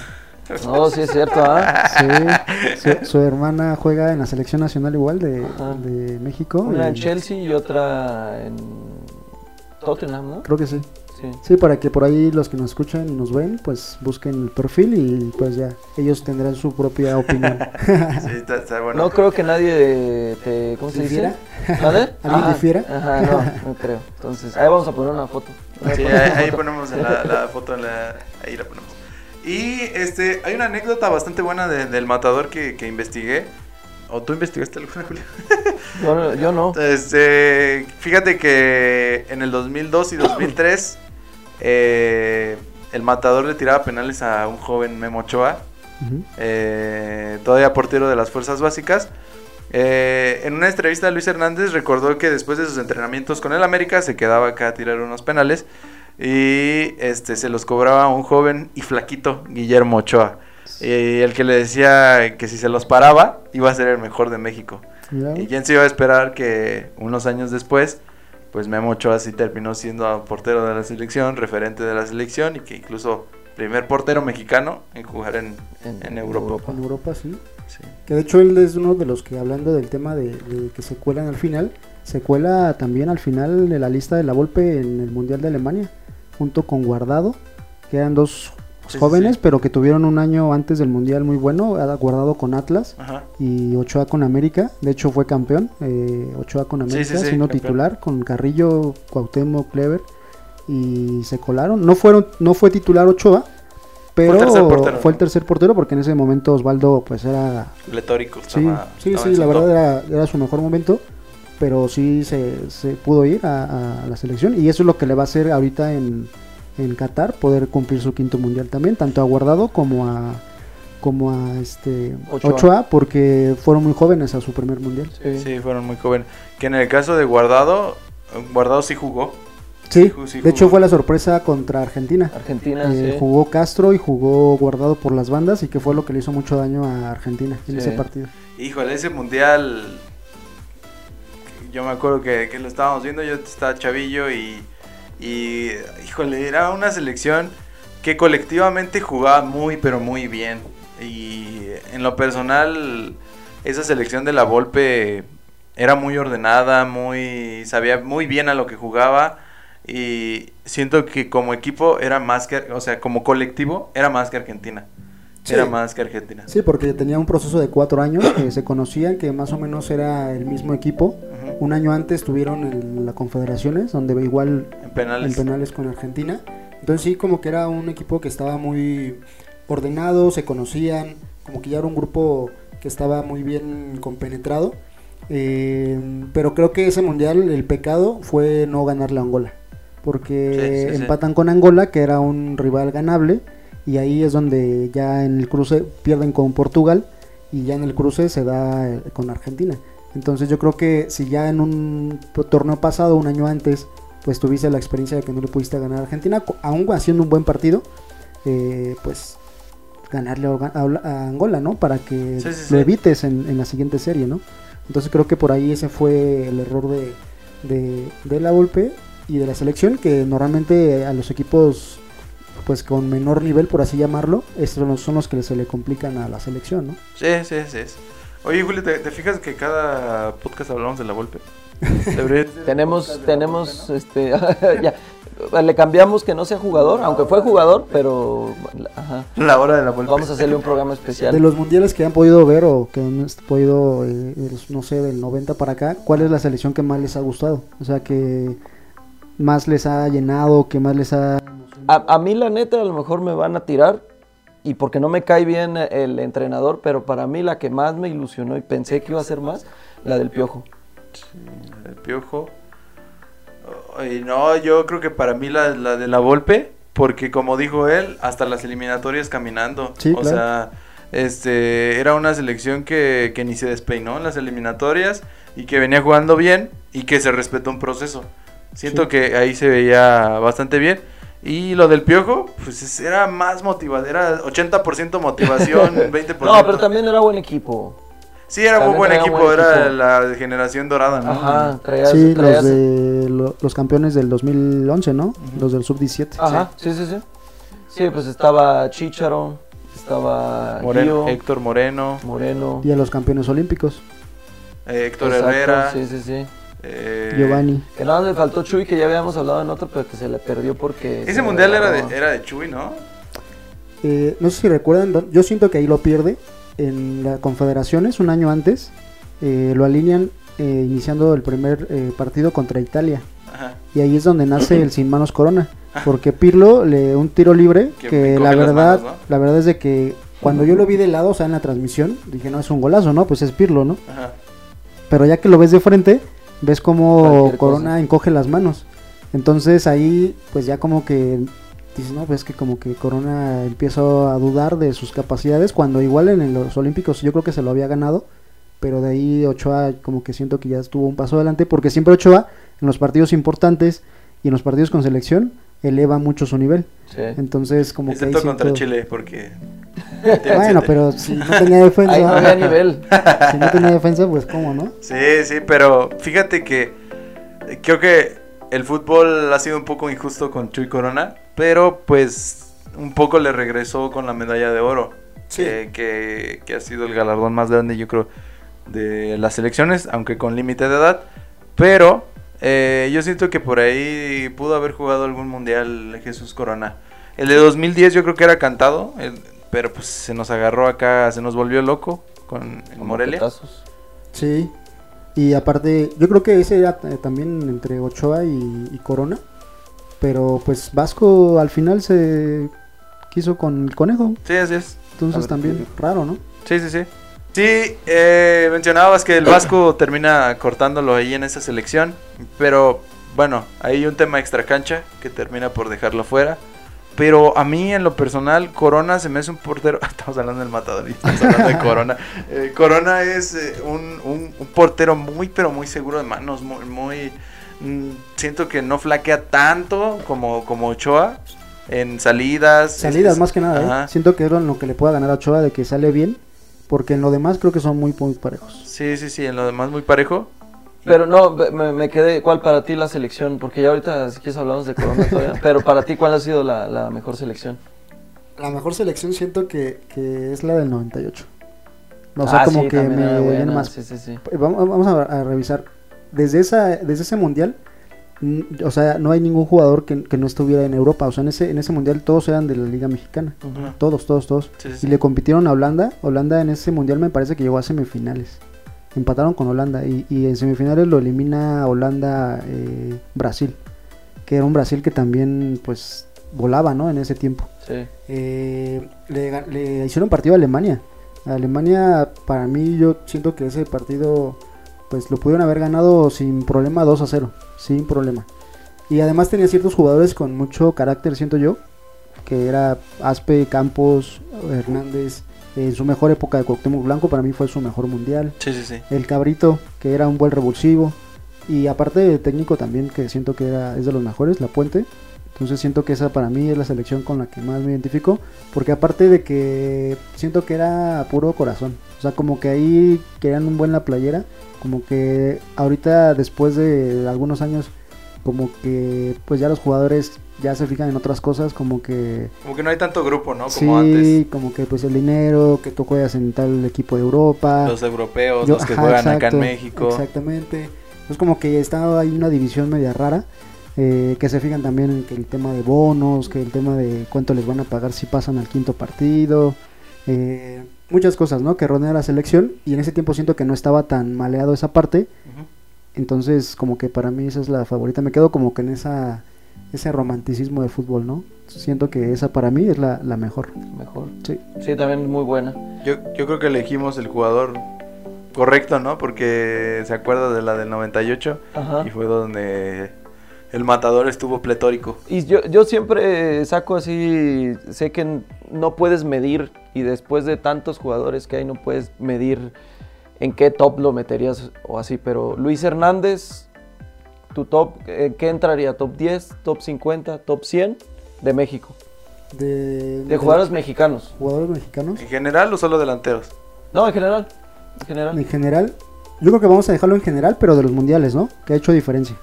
No, sí es cierto, ¿ah? Sí, su, su hermana juega en la selección nacional igual de, de México. Una en Chelsea y otra en Tottenham, ¿no? Creo que sí. Sí. Sí, para que por ahí los que nos escuchan y nos ven, pues busquen el perfil y pues ya, ellos tendrán su propia opinión. Sí, está, está bueno. No creo que nadie te. ¿Cómo se dice? ¿Vale? ¿Alguien Ajá, difiera? Ajá, no, no creo. Entonces, ahí vamos a poner una foto. Sí, ahí, ahí ponemos la, la foto, en la, ahí la ponemos. Y este, hay una anécdota bastante buena de- del matador que, que investigué. ¿O tú investigaste alguna, Julio? Yo, no- yo no. Este, fíjate que en el 2002 y 2003 eh, el matador le tiraba penales a un joven Memo Ochoa, eh, todavía portero de las fuerzas básicas. Eh, en una entrevista Luis Hernández recordó que después de sus entrenamientos con el América se quedaba acá a tirar unos penales y este se los cobraba un joven y flaquito Guillermo Ochoa. Y el que le decía que si se los paraba iba a ser el mejor de México. ¿Y quién se iba a esperar que unos años después, pues Memo Ochoa sí terminó siendo portero de la selección, referente de la selección y que incluso primer portero mexicano en jugar en, En en Europa. Europa. En Europa sí. Sí. Que de hecho él es uno de los que hablando del tema de, de que se cuelan al final, se cuela también al final de la lista de la Volpe en el Mundial de Alemania, junto con Guardado, que eran dos Sí, jóvenes, sí. pero que tuvieron un año antes del Mundial muy bueno, Guardado con Atlas Ajá. y Ochoa con América, de hecho fue campeón, eh, Ochoa con América, siendo campeón. titular, con Carrillo, Cuauhtémoc, Clever, y se colaron, no fueron, no fue titular Ochoa, pero el tercer portero, fue el tercer portero porque en ese momento Osvaldo pues era Pletórico. Sí, estaba- sí, estaba sí, la verdad era, era su mejor momento, pero sí se, se pudo ir a, a la selección y eso es lo que le va a hacer ahorita en, en Qatar, poder cumplir su quinto mundial también, tanto a Guardado como a como a este Ochoa. Ochoa, porque fueron muy jóvenes a su primer mundial. Sí. Sí, fueron muy jóvenes. Que en el caso de Guardado, Guardado sí jugó. Sí, de hecho fue la sorpresa contra Argentina. Argentina, Eh, sí. Jugó Castro y jugó Guardado por las bandas y que fue lo que le hizo mucho daño a Argentina en Sí. ese partido. Híjole, ese mundial. Yo me acuerdo que, que lo estábamos viendo, yo estaba chavillo y, y. Híjole, era una selección que colectivamente jugaba muy, pero muy bien. Y en lo personal, esa selección de la Volpe era muy ordenada, muy. sabía muy bien a lo que jugaba. Y siento que como equipo era más que, o sea, como colectivo era más que Argentina. Sí. Era más que Argentina. Sí, porque tenía un proceso de cuatro años que se conocían, que más o menos era el mismo equipo. Un año antes tuvieron en la Confederaciones, donde igual En penales. en penales con Argentina. Entonces sí, como que era un equipo que estaba muy ordenado, se conocían, como que ya era un grupo que estaba muy bien compenetrado. Eh, pero creo que ese mundial, el pecado fue no ganarle a Angola. Porque Sí, sí, sí. empatan con Angola, que era un rival ganable. Y ahí es donde ya en el cruce pierden con Portugal. Y ya en el cruce se da eh, con Argentina. Entonces yo creo que si ya en un torneo pasado, un año antes, pues tuviste la experiencia de que no le pudiste ganar a Argentina, aún haciendo un buen partido, eh, pues ganarle a, Angola, ¿no? Para que Sí, sí, lo evites en, en la siguiente serie, ¿no? Entonces creo que por ahí ese fue el error de, de, de la Volpe y de la selección, que normalmente a los equipos pues con menor nivel, por así llamarlo, estos son los, son los que se le complican a la selección, ¿no? Sí, sí, sí. sí. Oye, Julio, ¿te, te fijas que cada podcast hablamos de la golpe? Tenemos, tenemos, este, ya, le cambiamos que no sea jugador, aunque fue jugador, pero ajá, La hora de la golpe. vamos a hacerle un programa De especial. los mundiales que han podido ver o que han podido, eh, de los, no sé, del 90 para acá, ¿cuál es la selección que más les ha gustado? O sea, que más les ha llenado, que más les ha... A, a mí la neta a lo mejor me van a tirar y porque no me cae bien el entrenador, pero para mí la que más me ilusionó y pensé que iba a ser más, la del Piojo. El piojo. Ay, no, yo creo que para mí la, la de la Volpe, porque como dijo él, hasta las eliminatorias caminando. Sí, o claro. sea, este era una selección que, que ni se despeinó en las eliminatorias y que venía jugando bien y que se respetó un proceso. Siento Sí. que ahí se veía bastante bien. Y lo del piojo, pues es- era más motivado, era 80% motivación, 20%. No, pero también era buen equipo. Sí, era muy buen equipo, buen era equipo. la generación dorada, ¿no? Ajá, traía, Sí, traía- los de lo- los campeones del 2011, ¿no? Los del sub-17. Ajá, sí, sí, sí. Sí, pues estaba Chicharo, estaba Moreno, Gio, Héctor Moreno, Moreno. Y a los campeones olímpicos, eh, Héctor Exacto, Herrera, Sí, sí, sí. Eh, Giovanni. Que nada más le faltó Chuy, que ya habíamos hablado en otro, pero que se le perdió porque... Ese se mundial era de, era de Chuy, ¿no? Eh, no sé si recuerdan, yo siento que ahí lo pierde en las confederaciones un año antes. eh, lo alinean eh, iniciando el primer eh, partido contra Italia. Ajá. Y ahí es donde nace el sin manos corona. Porque Pirlo le un tiro libre Que la verdad, manos, ¿no? la verdad es de que cuando yo lo vi de lado, o sea, en la transmisión, dije, no, es un golazo, ¿no? Pues es Pirlo, ¿no? Ajá. Pero ya que lo ves de frente, ves como Cualquier Corona cosa. encoge las manos. Entonces ahí, pues ya como que dices, no, pues que como que Corona empieza a dudar de sus capacidades, cuando igual en los Olímpicos yo creo que se lo había ganado, pero de ahí Ochoa como que siento que ya estuvo un paso adelante, porque siempre Ochoa en los partidos importantes y en los partidos con selección eleva mucho su nivel. Sí. Entonces como que ahí contra siento- Chile, porque... Bueno, pero si no tenía defensa, Ahí no había nivel. si no tenía defensa, pues cómo, ¿no? Sí, sí, pero fíjate que eh, creo que el fútbol ha sido un poco injusto con Chuy Corona, pero pues un poco le regresó con la medalla de oro, Sí. que, que- que ha sido el galardón más grande yo creo de las selecciones, aunque con límite de edad, pero eh, yo siento que por ahí pudo haber jugado algún mundial Jesús Corona. El de 2010 yo creo que era cantado, el- pero pues se nos agarró acá, se nos volvió loco con el Morelia. Sí. Y aparte, yo creo que ese era eh, también entre Ochoa y, y Corona. Pero pues Vasco al final se quiso con el conejo. Sí, así es. Entonces ver, también sí. raro, ¿no? Sí, sí, sí. Sí, eh, mencionabas que el Vasco termina cortándolo ahí en esa selección, pero bueno, hay un tema extra cancha que termina por dejarlo fuera. Pero a mí en lo personal, Corona se me hace un portero. Estamos hablando del matador y estamos hablando de Corona. Eh, Corona es eh, un, un- un portero muy, pero muy seguro de manos. Muy, muy, mm, siento que no flaquea tanto como, como Ochoa en salidas. Salidas Es- más que nada, ¿eh? Siento que es lo que le pueda ganar a Ochoa de que sale bien. Porque en lo demás creo que son muy, muy parejos. Sí, sí, sí, en lo demás muy parejo. Pero no, me, me quedé, ¿cuál para ti la selección? Porque ya ahorita si quieres hablamos de Corona todavía. Pero para ti, ¿cuál ha sido la, la mejor selección? La mejor selección siento que, que es la del 98. O sea, Ah, como sí, que me buena, más Sí, sí, sí. Eh, Vamos, vamos a, a revisar. Desde, esa, desde ese mundial, o sea, no hay ningún jugador que, que no estuviera en Europa. O sea, en ese, en ese mundial todos eran de la Liga Mexicana. Todos, todos, todos. Y le compitieron a Holanda. Holanda en ese mundial me parece que llegó a semifinales. Empataron con Holanda. Y, y en semifinales lo elimina Holanda eh, Brasil. Que era un Brasil que también pues volaba, ¿no? En ese tiempo. Sí. Eh, le, le hicieron partido a Alemania. A Alemania, para mí, yo siento que ese partido, pues lo pudieron haber ganado sin problema 2 a 0. Sin problema. Y además tenía ciertos jugadores con mucho carácter, siento yo. Que era Aspe, Campos, Hernández. En su mejor época de Cuauhtémoc Blanco, para mí fue su mejor mundial. Sí, sí, sí. El Cabrito, que era un buen revulsivo. Y aparte de técnico también, que siento que era, es de los mejores, La Puente. Entonces siento que esa para mí es la selección con la que más me identifico. Porque aparte de que siento que era puro corazón. O sea, como que ahí querían un buen la playera. Como que ahorita después de algunos años, como que pues ya los jugadores ya se fijan en otras cosas. Como que Como que no hay tanto grupo, ¿no? Como sí, antes. como que pues el dinero, que tú juegas en tal equipo de Europa. Los europeos, Yo- los que ajá, juegan acá en México. Exactamente. Es como que está ahí una división media rara. eh, que se fijan también en que el tema de bonos, que el tema de cuánto les van a pagar si pasan al quinto partido. eh, muchas cosas, ¿no? Que rodean a la selección. Y en ese tiempo siento que no estaba tan maleado esa parte. Entonces, como que para mí esa es la favorita. Me quedo como que en esa ese romanticismo del fútbol, ¿no? Siento que esa para mí es la, la mejor. Mejor. Sí. Sí, también muy buena. Yo, yo creo que elegimos el jugador correcto, ¿no? Porque se acuerda de la del 98 Ajá. y fue donde el matador estuvo pletórico. Y yo, yo siempre saco así, sé que no puedes medir y después de tantos jugadores que hay no puedes medir en qué top lo meterías o así, pero Luis Hernández, tu top, ¿en qué entraría? ¿Top 10, top 50, top 100 de México? De, De jugadores mexicanos. jugadores mexicanos. ¿En general o solo delanteros? No, en general. En general. En general, yo creo que vamos a dejarlo en general, pero de los mundiales, ¿no? Que ha hecho diferencia.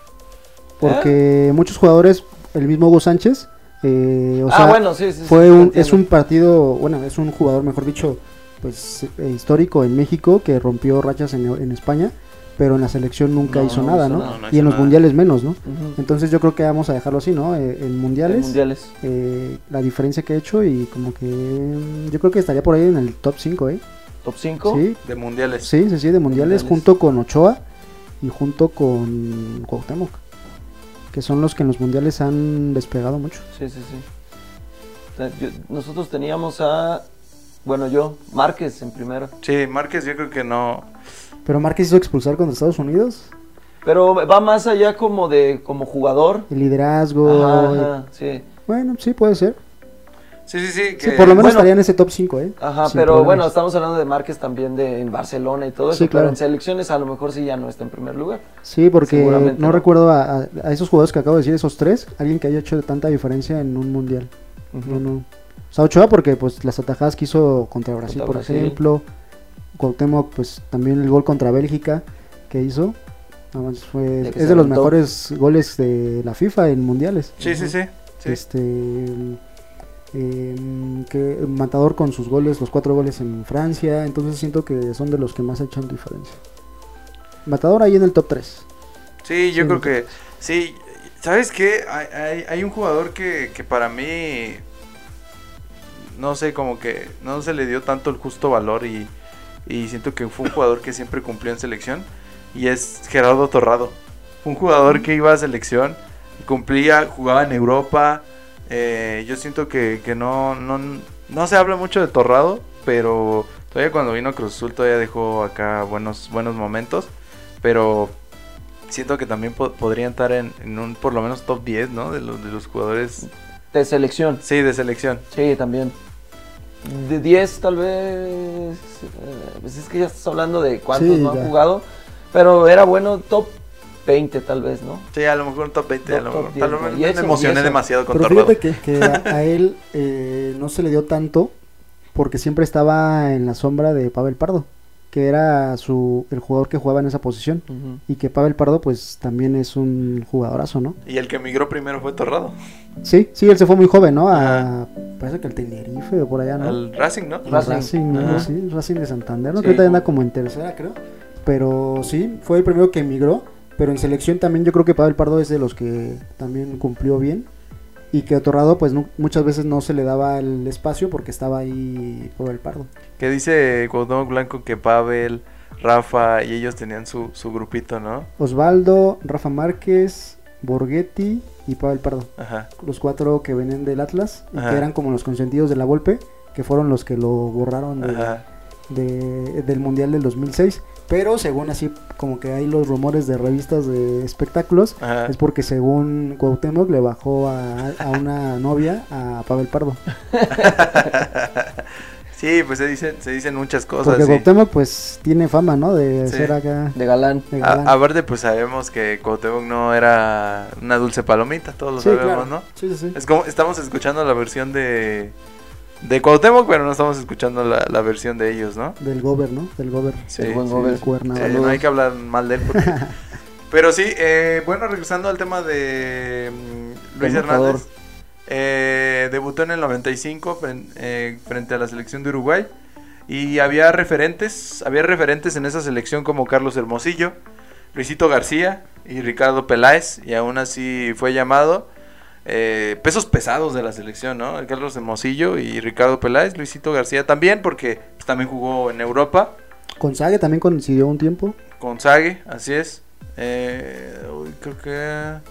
Porque muchos jugadores, el mismo Hugo Sánchez, eh, o ah, sea, bueno, sí, sí. fue un, es un partido, bueno, es un jugador, mejor dicho, pues eh, histórico en México que rompió rachas en, en España, pero en la selección nunca No, hizo no nada, hizo ¿no? nada. No, no y en los nada. mundiales menos, ¿no? Entonces yo creo que vamos a dejarlo así, ¿no? Eh, en mundiales, En mundiales. eh, la diferencia que he hecho y como que yo creo que estaría por ahí en el top 5, ¿eh? Top 5. Sí, De mundiales. Sí, sí, sí, de mundiales, Mundiales. junto con Ochoa y junto con Cuauhtémoc, que son los que en los mundiales han despegado mucho. Sí, sí, sí. Yo- nosotros teníamos a, bueno, yo, Márquez en primero. Sí, Márquez yo creo que no. Pero Márquez hizo expulsar contra Estados Unidos, Pero va más allá como de, como jugador. el liderazgo. Ajá, ajá, sí. Bueno, sí, puede ser. Sí, sí, sí. Por lo menos bueno. estaría en ese top 5, ¿eh? Ajá, Sin pero problemas. bueno, estamos hablando de Márquez también de, en Barcelona y todo eso, Sí, claro. pero en selecciones a lo mejor sí ya no está en primer lugar. Sí, porque no, no. recuerdo a, a- a esos jugadores que acabo de decir, esos tres, alguien que haya hecho tanta diferencia en un mundial. No, no. O sea, Ochoa porque pues las atajadas que hizo contra Brasil, Contra por Brasil. ejemplo. Cuauhtémoc, pues también el gol contra Bélgica que hizo. fue, es de los aventó. mejores goles de la FIFA en mundiales. Sí, sí, sí. sí. Este em, que Matador con sus goles, los cuatro goles en Francia. Entonces siento que son de los que más echan diferencia. Matador ahí en el top 3. Sí, yo Sí. creo que sí. ¿Sabes qué? Hay, hay, hay un jugador que, que para mí, no sé, como que no se le dio tanto el justo valor y, y siento que fue un jugador que siempre cumplió en selección y es Gerardo Torrado. Fue un jugador que iba a selección, cumplía, jugaba en Europa. eh, yo siento que, que no, no, no se habla mucho de Torrado, pero todavía cuando vino Cruz Azul todavía dejó acá buenos, buenos momentos. Pero siento que también po- podría estar en, en un por lo menos top 10, ¿no? De los, de los jugadores, De selección, sí, de selección. sí, también. De 10 tal vez, eh, pues es que ya estás hablando de cuántos Sí, no han ya. jugado, pero era bueno top 20 tal vez, ¿no? Sí, a lo mejor un top 20, a Top- lo mejor. 10, Tal vez ¿no? me, eso, emocioné demasiado con Pero Torrado. fíjate que, que a, a él eh, no se le dio tanto porque siempre estaba en la sombra de Pavel Pardo, que era su el jugador que jugaba en esa posición. Y que Pavel Pardo pues también es un jugadorazo, ¿no? Y el que emigró primero fue Torrado. Sí, sí, él se fue muy joven, ¿no? A, parece que al Tenerife o por allá, ¿no? Al Racing, ¿no? Al Racing. Racing. Sí, Racing de Santander, ¿no? Sí. Que ahorita anda como en tercera, creo. Pero sí, fue el primero que emigró. Pero en selección también yo creo que Pavel Pardo es de los que también cumplió bien. Y que Torrado pues no- muchas veces no se le daba el espacio porque estaba ahí Pavel Pardo. Que dice Cuauhtémoc Blanco que Pavel, Rafa y ellos tenían su, su grupito, ¿no? Osvaldo, Rafa Márquez, Borghetti y Pavel Pardo. Ajá. Los cuatro que venían del Atlas y Ajá. que eran como los consentidos de la Volpe, que fueron los que lo borraron de- de- del Mundial del 2006. Pero según así, como que hay los rumores de revistas de espectáculos, Ajá. es porque según Cuauhtémoc le bajó a, a una novia a Pavel Pardo. Sí, pues se dicen, se dicen muchas cosas. Porque sí. Cuauhtémoc pues tiene fama, ¿no? De Sí. ser acá... De galán. de A- aparte, pues sabemos que Cuauhtémoc no era una dulce palomita, todos lo Sí, sabemos, claro. ¿no? Sí, sí, sí. Es como, estamos escuchando la versión de, de Cuauhtémoc, pero no estamos escuchando la, la versión de ellos, ¿no? Del Gober, ¿no? Del Gober. Sí, El buen sí. Gober. Sí, Cuernavaca. no hay que hablar mal de él. porque- Pero sí, eh, bueno, regresando al tema de mm, Luis. Hernández. eh, debutó en el 95 fren- eh, frente a la selección de Uruguay. Y había referentes, había referentes en esa selección como Carlos Hermosillo, Luisito García y Ricardo Peláez. Y aún así fue llamado. Eh, pesos pesados de la selección, ¿no? Carlos Hermosillo y Ricardo Peláez, Luisito García también, porque pues, también jugó en Europa. Con Sague también coincidió un tiempo. Con Sague, así es. Eh, creo que.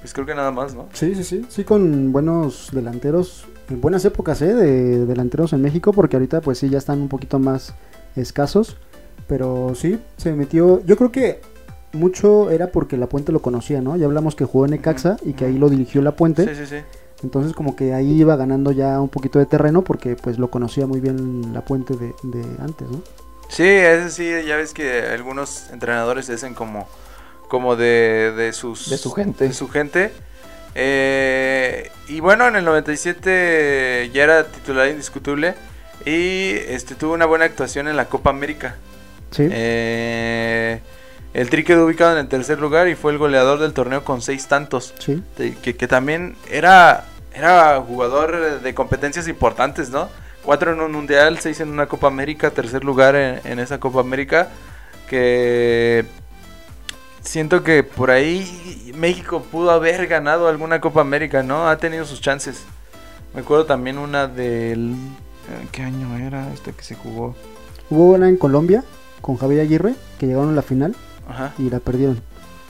Pues creo que nada más, ¿no? Sí, sí, sí. Sí, con buenos delanteros. En buenas épocas, ¿eh? De delanteros en México. Porque ahorita, pues sí, ya están un poquito más escasos. Pero sí, se metió. Yo creo que mucho era porque La Puente lo conocía, ¿no? Ya hablamos que jugó en Necaxa y que ahí lo dirigió La Puente. Sí, sí, sí. Entonces, como que ahí iba ganando ya un poquito de terreno. Porque, pues, lo conocía muy bien La Puente de, de antes, ¿no? Sí, ese sí, ya ves que algunos entrenadores se hacen como, como de, de sus... De su gente. De su gente. Eh, y bueno, en el 97 ya era titular indiscutible. Y este tuvo una buena actuación en la Copa América. Sí. Eh, el Tri quedó ubicado en el tercer lugar y fue el goleador del torneo con seis tantos. sí. que, que también era, era jugador de competencias importantes, ¿no? Cuatro en un mundial, seis en una Copa América, tercer lugar en, en esa Copa América, que siento que por ahí México pudo haber ganado alguna Copa América, ¿no? Ha tenido sus chances. Me acuerdo también una del... eh, ¿Qué año era este que se jugó? Hubo una en Colombia con Javier Aguirre. Que llegaron a la final Ajá. y la perdieron.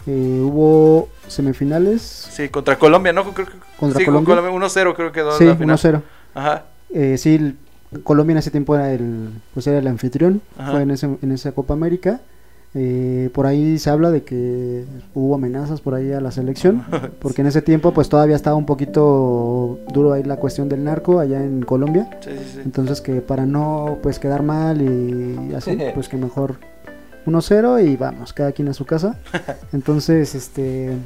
Eh, hubo semifinales. Sí, contra Colombia, ¿no? Creo, que- ¿Contra sí, con Colombia? 1-0 creo que quedó Sí, la final. 1-0. Ajá. Eh, sí, Colombia en ese tiempo era el, pues era el anfitrión, Ajá. fue en, ese, en esa Copa América. Eh, por ahí se habla de que hubo amenazas por ahí a la selección, porque en ese tiempo pues todavía estaba un poquito duro ahí la cuestión del narco allá en Colombia. Sí, sí, sí. Entonces que para no pues quedar mal y así, pues que mejor 1-0 y vamos, cada quien a su casa. Entonces, este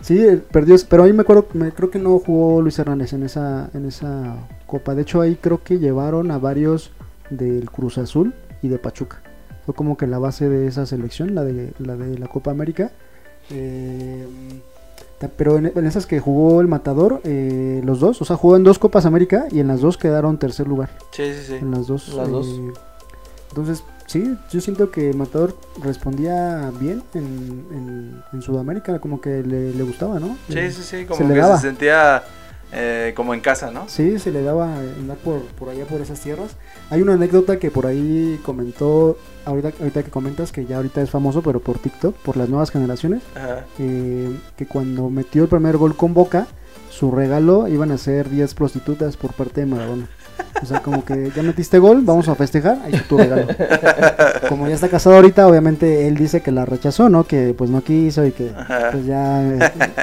sí, eh, perdió, pero ahí me acuerdo, me, creo que no jugó Luis Hernández en esa en esa copa. De hecho, ahí creo que llevaron a varios del Cruz Azul y de Pachuca. Fue como que la base de esa selección, la de la de la Copa América. Eh, pero en, en esas que jugó el Matador, eh, los dos, o sea, jugó en dos Copas América y en las dos quedaron tercer lugar. Sí, sí, sí. En las dos. Las dos. eh, entonces, sí, yo siento que Matador respondía bien en, en, en Sudamérica, como que le, le gustaba, ¿no? Sí, Eh, sí, sí, como se que daba. se sentía eh, como en casa, ¿no? Sí, se le daba andar por, por allá, por esas tierras. Hay una anécdota que por ahí comentó, ahorita, ahorita que comentas, que ya ahorita es famoso, pero por TikTok, por las nuevas generaciones, Ajá. eh, que cuando metió el primer gol con Boca, su regalo iban a ser 10 prostitutas por parte de Maradona. O sea, como que ya metiste gol, vamos a festejar, ahí está tu regalo. Como ya está casado ahorita, obviamente él dice que la rechazó, ¿no? Que pues no quiso y que Ajá. pues ya, eh,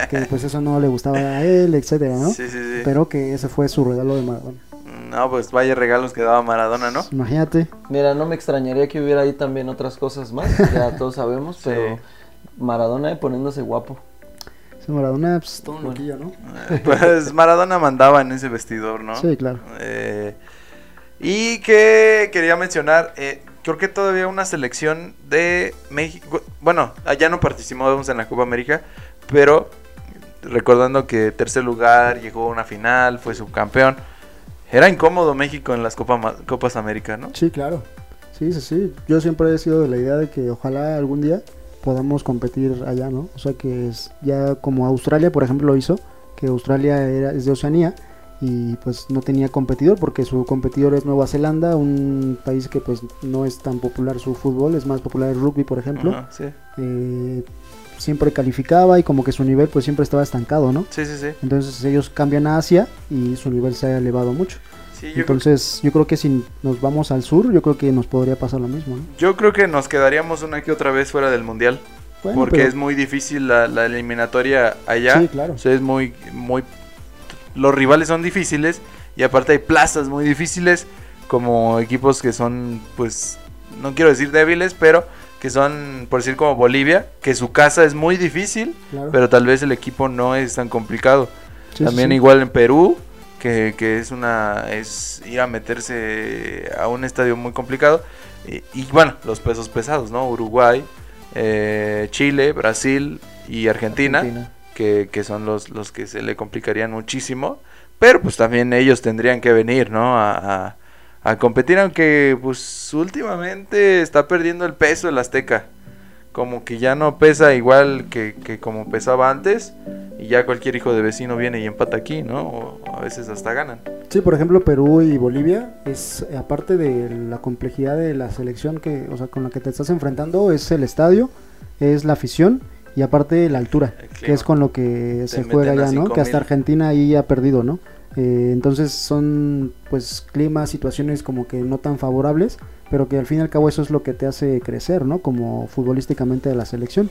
que pues eso no le gustaba a él, etcétera, ¿no? Sí, sí, sí. Pero que ese fue su regalo de Maradona. No, pues vaya regalos que daba Maradona, ¿no? Imagínate. Mira, no me extrañaría que hubiera ahí también otras cosas más, ya todos sabemos, Sí. pero Maradona poniéndose guapo. Maradona, pues todo un loquillo, ¿no? Eh, Pues Maradona mandaba en ese vestidor, ¿no? Sí, claro. Eh, y que quería mencionar, eh, creo que todavía una selección de México, bueno, allá no participamos en la Copa América, pero recordando que tercer lugar, llegó a una final, fue subcampeón, era incómodo México en las Copa Copas América, ¿no? Sí, claro. Sí, sí, sí. Yo siempre he sido de la idea de que ojalá algún día podamos competir allá, ¿no? O sea que es ya como Australia, por ejemplo, lo hizo, que Australia era, es de Oceanía y pues no tenía competidor porque su competidor es Nueva Zelanda, un país que pues no es tan popular su fútbol, es más popular el rugby, por ejemplo. Ajá, sí. Eh, siempre calificaba y como que su nivel pues siempre estaba estancado, ¿no? Sí, sí, sí. Entonces ellos cambian a Asia y su nivel se ha elevado mucho. Sí, yo, creo, Entonces yo creo que si nos vamos al sur, yo creo que nos podría pasar lo mismo, ¿no? yo creo que nos quedaríamos una que otra vez fuera del mundial. Bueno, porque pero- es muy difícil la, la eliminatoria allá. Sí, claro. O sea, es muy, muy... Los rivales son difíciles y aparte hay plazas muy difíciles como equipos que son, pues, no quiero decir débiles, pero que son, por decir como Bolivia, que su casa es muy difícil, Claro. pero tal vez el equipo no es tan complicado. Sí, También sí. igual en Perú, que, que es una es ir a meterse a un estadio muy complicado. Y, y bueno, los pesos pesados, ¿no? Uruguay, eh, Chile, Brasil y Argentina, Argentina. Que, que son los, los que se le complicarían muchísimo. Pero pues también ellos tendrían que venir, ¿no? A, a- a competir, aunque pues últimamente está perdiendo el peso el Azteca. Como que ya no pesa igual que, que como pesaba antes. Y ya cualquier hijo de vecino viene y empata aquí, ¿no? O a veces hasta ganan. Sí, por ejemplo, Perú y Bolivia es eh, aparte de la complejidad de la selección que, o sea, con la que te estás enfrentando es el estadio, es la afición y aparte la altura, que es con lo que se juega ya, ¿no? 5000. Que hasta Argentina ahí ha perdido, ¿no? Eh, entonces son pues climas, situaciones como que no tan favorables, pero que al fin y al cabo eso es lo que te hace crecer, ¿no? Como futbolísticamente de la selección.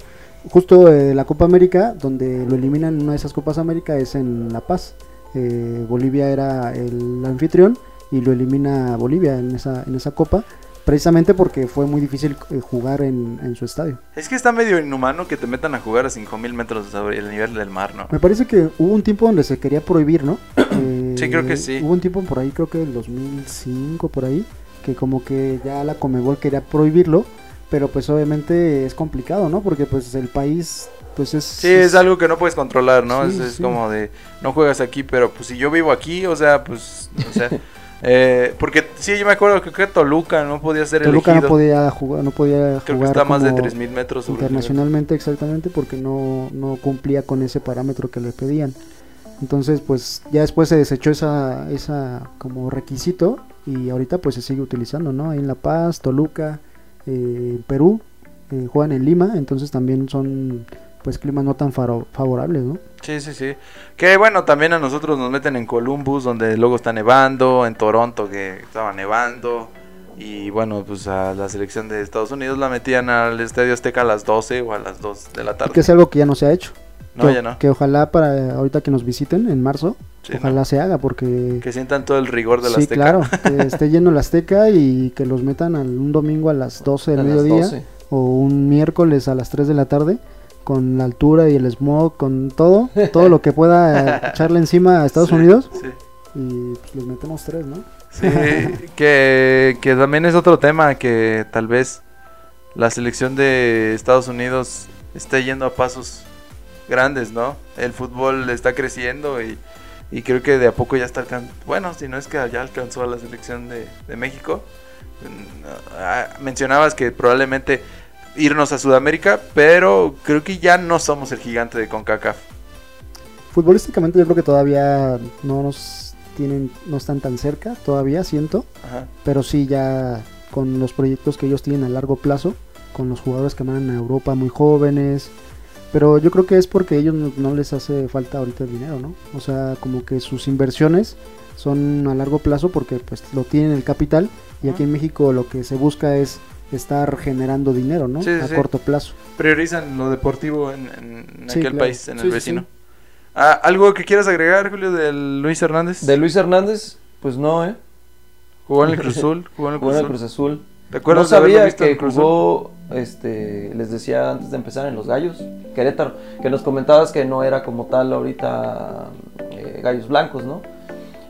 Justo eh, la Copa América, donde lo eliminan en una de esas Copas América es en La Paz. Eh, Bolivia era el anfitrión y lo elimina Bolivia en esa, en esa copa, precisamente porque fue muy difícil eh, jugar en, en su estadio. Es que está medio inhumano que te metan a jugar a 5000 metros sobre el nivel del mar, ¿no? Me parece que hubo un tiempo donde se quería prohibir, ¿no? Sí, creo que sí. Hubo un tiempo por ahí, creo que el 2005, por ahí, que como que ya la Comebol quería prohibirlo, pero pues obviamente es complicado, ¿no? Porque pues el país, pues es... Sí, es algo que no puedes controlar, ¿no? Sí, es es sí. como de, no juegas aquí, pero pues si yo vivo aquí, o sea, pues, o sea, eh, porque sí, yo me acuerdo que, que Toluca no podía ser Toluca elegido. no podía jugar, no podía Creo que jugar está más de como 3000 metros sobre internacionalmente exactamente porque no, no cumplía con ese parámetro que le pedían. Entonces, pues ya después se desechó esa, esa como requisito y ahorita pues se sigue utilizando, ¿no? Ahí en La Paz, Toluca, eh, Perú, eh, juegan en Lima, entonces también son pues climas no tan favorables, ¿no? Sí, sí, sí. Que bueno, también a nosotros nos meten en Columbus, donde luego está nevando, en Toronto, que estaba nevando. Y bueno, pues a la selección de Estados Unidos la metían al Estadio Azteca a las 12 o a las 2 de la tarde. Que es algo que ya no se ha hecho. No, que, ya no. que ojalá para ahorita que nos visiten en marzo, Sí, ojalá no. se haga porque... Que sientan todo el rigor de la sí, Azteca. claro, que esté lleno la Azteca y que los metan al- un domingo a las 12 del A las mediodía 12. o un miércoles a las 3 de la tarde con la altura y el smog, con todo, todo lo que pueda echarle encima a Estados Sí, Unidos Sí. y pues les metemos tres, ¿no? Sí, que, que también es otro tema que tal vez la selección de Estados Unidos está yendo a pasos grandes, ¿no? El fútbol está creciendo y, y creo que de a poco ya está alcanzando, bueno, si no es que ya alcanzó a la selección de, de México. Mm, ah, Mencionabas que probablemente irnos a Sudamérica, pero creo que ya no somos el gigante de CONCACAF. Futbolísticamente yo creo que todavía no nos tienen, no están tan cerca, todavía siento, Ajá. pero sí ya con los proyectos que ellos tienen a largo plazo, con los jugadores que van a Europa muy jóvenes, pero yo creo que es porque a ellos no, no les hace falta ahorita el dinero, ¿no? O sea, como que sus inversiones son a largo plazo porque pues lo tienen el capital y aquí en México lo que se busca es estar generando dinero, ¿no? Sí, sí, a sí. corto plazo. Priorizan lo deportivo en, en Sí, aquel claro. país, en Sí, el vecino. sí. Ah, ¿Algo que quieras agregar, Julio, de Luis Hernández? De Luis Hernández, pues no, ¿eh? Jugó en el Cruz Azul. Jugó en el Cruz Azul. ¿Te acuerdas no de sabía en que el Cruz Azul? jugó, este, les decía antes de empezar en los Gallos, Querétaro, que nos comentabas que no era como tal ahorita eh, Gallos Blancos, ¿no?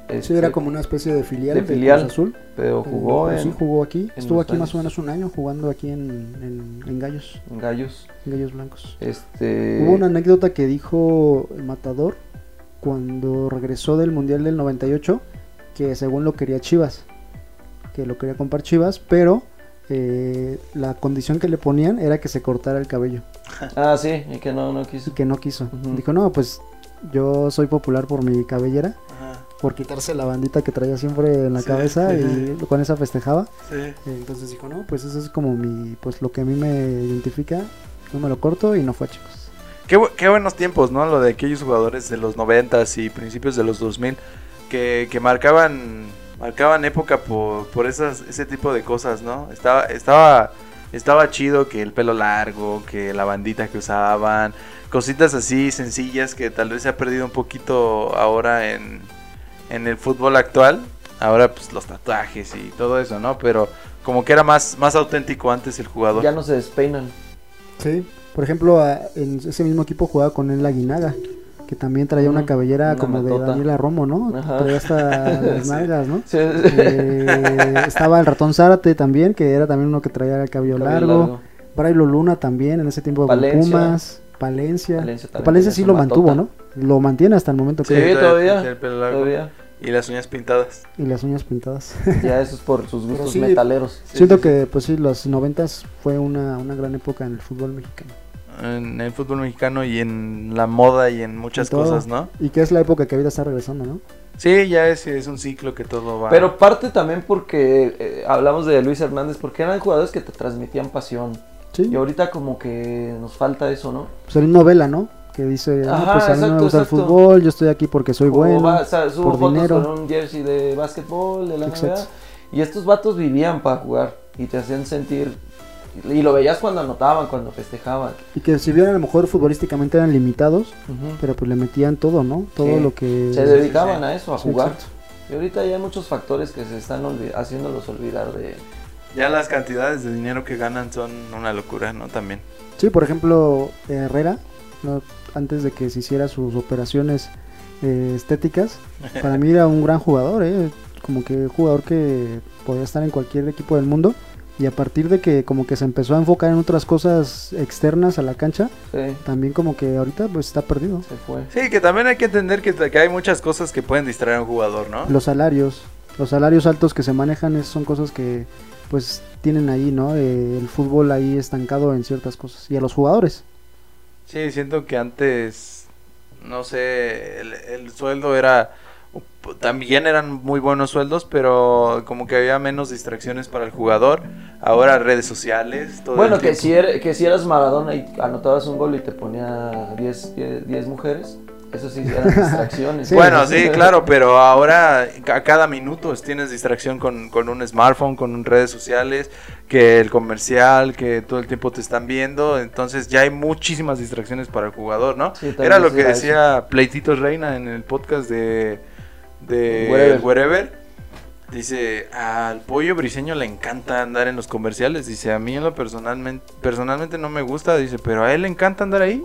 Sí, Este, era como una especie de filial de Cruz filial, Azul. Pero jugó Eh, pero en, sí jugó aquí, estuvo aquí más o menos un año jugando aquí en, en, en Gallos, en Gallos. en Gallos Blancos. Este, Hubo una anécdota que dijo el Matador cuando regresó del Mundial del 98 que según lo quería Chivas, que lo quería comprar Chivas, pero eh, la condición que le ponían era que se cortara el cabello Ah, sí, y que no, no y quiso. que no quiso. Dijo, no, pues yo soy popular por mi cabellera, Ajá, por quitarse la bandita que traía siempre en la Sí, cabeza sí. y con esa festejaba. sí. Entonces dijo, no, pues eso es como mi, pues lo que a mí me identifica, no me lo corto y no fue, chicos. Qué, bu- qué buenos tiempos, ¿no? Lo de aquellos jugadores de los 90 y principios de los 2000 que, que marcaban marcaban época por, por esas, ese tipo de cosas, ¿no? Estaba, estaba, estaba chido que el pelo largo, que la bandita que usaban, cositas así sencillas que tal vez se ha perdido un poquito ahora en, en el fútbol actual. Ahora pues los tatuajes y todo eso, ¿no? Pero como que era más, más auténtico antes el jugador. Ya no se despeinan. Sí. Por ejemplo, en ese mismo equipo jugaba con él Aguinaga, que también traía una cabellera una como de. Daniela Romo, ¿no? Ajá. Traía hasta las Sí. nalgas, ¿no? Sí, Eh, estaba el ratón Zárate también, que era también uno que traía el cabello, Cabello largo. largo. Brailo Luna también, en ese tiempo con Palencia. Pumas. Palencia. Palencia sí lo mantuvo, ¿no? Lo mantiene hasta el momento Sí, que todavía, pelo largo. Todavía. Y las uñas pintadas. y las uñas pintadas. Ya eso es por sus gustos sí, metaleros. Sí, Siento sí, que, pues sí, los noventas fue una, una gran época en el fútbol mexicano. En el fútbol mexicano y en la moda y en muchas En cosas, ¿no? Y que es la época que ahorita está regresando, ¿no? Sí, ya es, es un ciclo que todo va. Pero parte también porque eh, hablamos de Luis Hernández, porque eran jugadores que te transmitían pasión. Sí. Y ahorita como que nos falta eso, ¿no? Pues el novela, ¿no? Que dice, no, Ajá, pues a mí no me exacto, gusta el exacto. fútbol, yo estoy aquí porque soy O bueno. va- o sea, subo por fotos dinero. con un jersey de básquetbol, de la NBA. Exacto. Y estos vatos vivían para jugar y te hacían sentir... Y lo veías cuando anotaban, cuando festejaban. Y que si bien a lo mejor futbolísticamente eran limitados, pero pues le metían todo, ¿no? Todo Sí. lo que... Se dedicaban a eso, a Sí, jugar. exacto. Y ahorita ya hay muchos factores que se están olvi- haciéndolos olvidar de... Ya las cantidades de dinero que ganan son una locura, ¿no? También. Sí, por ejemplo, Herrera, ¿no? antes de que se hiciera sus operaciones eh, estéticas, para mí era un gran jugador, ¿eh? como que jugador que podía estar en cualquier equipo del mundo. Y a partir de que como que se empezó a enfocar en otras cosas externas a la cancha, Sí, también como que ahorita pues está perdido. se fue. Sí, que también hay que entender que, que hay muchas cosas que pueden distraer a un jugador, ¿no? Los salarios, los salarios altos que se manejan es- son cosas que pues tienen ahí, ¿no? Eh, el fútbol ahí estancado en ciertas cosas. Y a los jugadores. Sí, siento que antes, no sé, el, el sueldo era, también eran muy buenos sueldos, pero como que había menos distracciones para el jugador. Ahora redes sociales, todo Bueno, el que si, eres, que si eras Maradona y anotabas un gol y te ponía 10 10 10 mujeres, eso sí eran distracciones. Sí, bueno, sí, claro, pero ahora a cada minuto tienes distracción con, con un smartphone, con redes sociales, que el comercial, que todo el tiempo te están viendo, entonces ya hay muchísimas distracciones para el jugador, ¿no? Sí, Era lo que decía Pleititos Reina en el podcast de, de Wherever. Wherever. Dice, al pollo briseño le encanta andar en los comerciales. Dice, a mí en lo personalmente, personalmente no me gusta. Dice, pero a él le encanta andar ahí.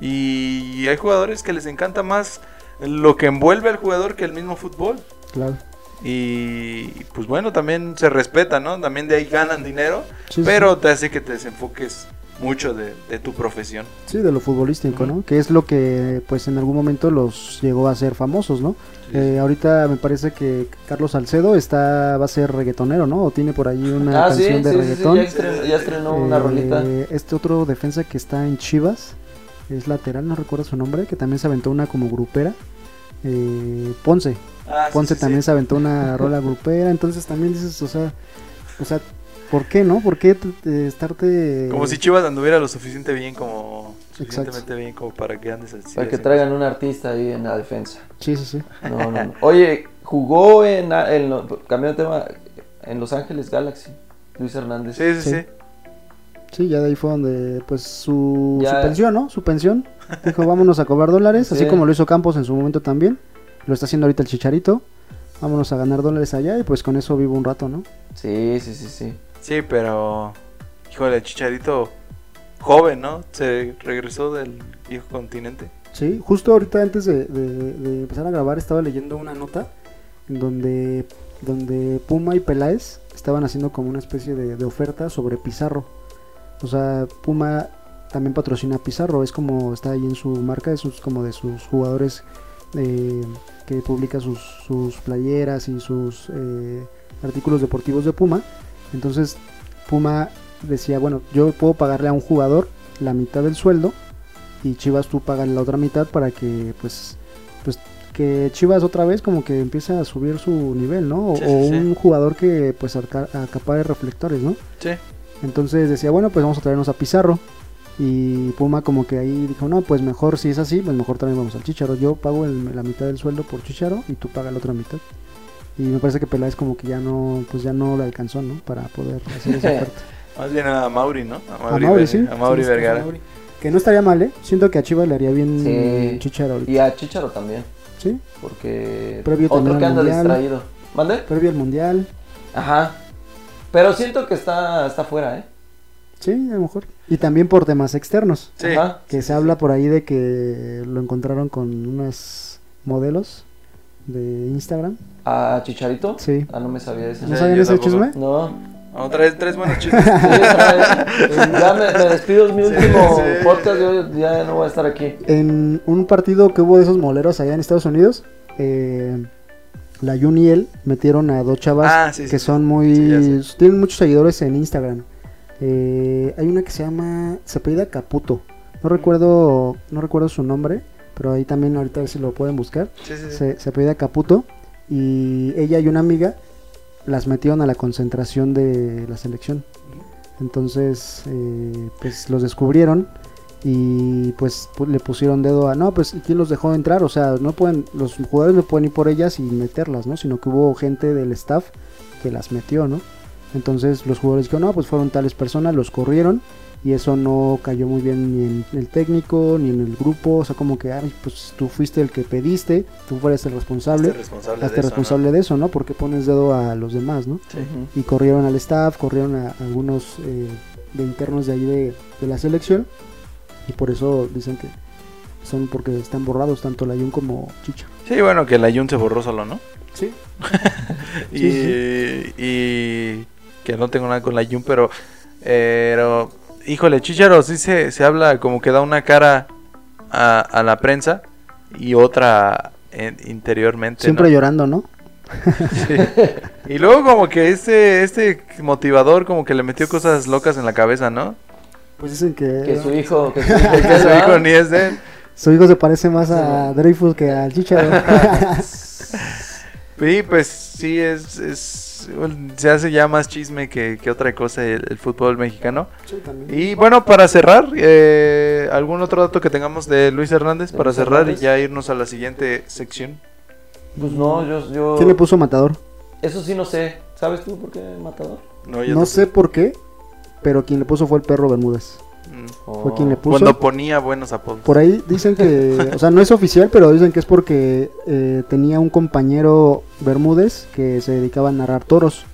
Y hay jugadores que les encanta más lo que envuelve al jugador que el mismo fútbol. Claro. Y pues bueno, también se respeta, ¿no? También de ahí ganan dinero. Sí, sí, pero te hace que te desenfoques mucho de, de tu profesión. Sí, de lo futbolístico. ¿no? Que es lo que, pues, en algún momento los llegó a ser famosos, ¿no? Eh, ahorita me parece que Carlos Salcedo está, va a ser reggaetonero, ¿no? O tiene por ahí una Ah, canción sí, de sí, reggaetón. ya estrenó, ya estrenó una Eh, rolita. Este otro defensa que está en Chivas, es lateral, no recuerdo su nombre, que también se aventó una como grupera. Eh, Ponce, Ah, sí, Ponce sí, también sí. se aventó una rola grupera, entonces también dices, o sea, o sea, ¿por qué no? ¿Por qué estarte... Como si Chivas anduviera lo suficiente bien como... Exacto. Suficientemente bien como para que andes así. Para que traigan un artista ahí en la defensa. Sí, sí, sí. No, no, no. Oye, jugó en, en cambiando de tema, en Los Ángeles Galaxy, Luis Hernández. Sí, sí, Sí. sí. Sí, ya de ahí fue donde, pues, su, Ya. su pensión, ¿no? Su pensión. Dijo, vámonos a cobrar dólares, así Sí. como lo hizo Campos en su momento también. Lo está haciendo ahorita el Chicharito. Vámonos a ganar dólares allá y pues con eso vivo un rato, ¿no? Sí, sí, sí, sí. Sí, pero... Híjole, Chicharito joven, ¿no? Se regresó del viejo continente. Sí, justo ahorita antes de, empezar a grabar estaba leyendo una nota en donde, donde Puma y Peláez estaban haciendo como una especie de, oferta sobre Pizarro. O sea, Puma también patrocina a Pizarro, es como está ahí en su marca, es como de sus jugadores eh, que publica sus, sus playeras y sus eh, artículos deportivos de Puma. Entonces Puma decía, bueno, yo puedo pagarle a un jugador la mitad del sueldo y Chivas tú pagas la otra mitad para que pues pues que Chivas otra vez como que empiece a subir su nivel, ¿no? O, Sí, o sí, sí. un jugador que pues acapare reflectores, ¿no? Sí. Entonces decía, bueno, pues vamos a traernos a Pizarro. Y Puma como que ahí dijo, no, pues mejor si es así, pues mejor traemos al Chicharo. Yo pago el- la mitad del sueldo por Chicharo y tú pagas la otra mitad. Y me parece que Peláez como que ya no, pues ya no le alcanzó, ¿no? Para poder hacer esa oferta. Más bien a Mauri, ¿no? A Mauri, sí. A Mauri Sí, sí, Vergara. a Mauri. Que no estaría mal, ¿eh? Siento que a Chivas le haría bien Sí. Chicharo ahorita. Y a Chicharo también, Sí, porque Previo otro que anda Mundial. distraído. ¿Mande? previo al Mundial. Ajá. Pero siento que está, está fuera, ¿eh? Sí, a lo mejor. Y también por temas externos. Sí. Ajá. Que se habla por ahí de que lo encontraron con unos modelos de Instagram. ¿A Chicharito? Sí. Ah, no me sabía ese. ¿No sabían ese chisme? No. Vamos, tres, tres buenos chistes. Sí, vez. ya me, me despido, es mi Sí, último sí. podcast, yo ya no voy a estar aquí. En un partido que hubo de esos moleros allá en Estados Unidos, eh, la Jun y él metieron a dos chavas Ah, que sí. son muy... Tienen muchos seguidores en Instagram. Eh, hay una que se llama... Se apellida Caputo. No recuerdo, no recuerdo su nombre, pero ahí también ahorita a ver si lo pueden buscar. Sí, sí, sí. Se, se apellida Caputo y ella y una amiga las metieron a la concentración de la selección. Entonces, eh, pues los descubrieron y pues pu- le pusieron dedo a, no, pues ¿y quién los dejó entrar? O sea, no pueden, los jugadores no pueden ir por ellas y meterlas, ¿no? Sino que hubo gente del staff que las metió, ¿no? Entonces los jugadores dijeron, no, pues fueron tales personas, los corrieron y eso no cayó muy bien ni en el técnico ni en el grupo, o sea, como que, ay, pues tú fuiste el que pediste, tú fueras el responsable, Este responsable hazte de eso, responsable de eso, ¿no? Porque pones dedo a los demás, ¿no? Sí. Y corrieron al staff, corrieron a algunos eh, de internos de ahí de, de la selección y por eso dicen que son porque están borrados tanto la Jun como Chicha. ¿no? Sí, bueno, que la Jun se borró solo, ¿no? Sí. y, Sí, y que no tengo nada con la Jun, pero, pero híjole, Chicharo sí se, se habla como que da una cara a, a la prensa y otra en- interiormente. Siempre ¿no? llorando, ¿no? Sí. Y luego como que este, este motivador como que le metió cosas locas en la cabeza, ¿no? Pues dicen que, Que su hijo, que su hijo, Que su hijo ni es de él. su hijo se parece más a Dreyfus que al Chicharo. Sí, pues sí, es, es se hace ya más chisme que, que otra cosa el, el fútbol mexicano. Sí, también. Y bueno, para cerrar, eh, ¿algún otro dato que tengamos de Luis Hernández? De Para Luis cerrar Hernández. y ya irnos a la siguiente sección. Pues no, yo, yo... ¿Quién le puso matador? Eso sí no sé. ¿Sabes tú por qué Matador? No, yo No no- sé por qué, pero quien le puso fue el perro Bermúdez. Fue quien le puso. Cuando ponía buenos apodos. Por ahí dicen que, o sea, no es oficial, pero dicen que es porque eh, tenía un compañero Bermúdez que se dedicaba a narrar toros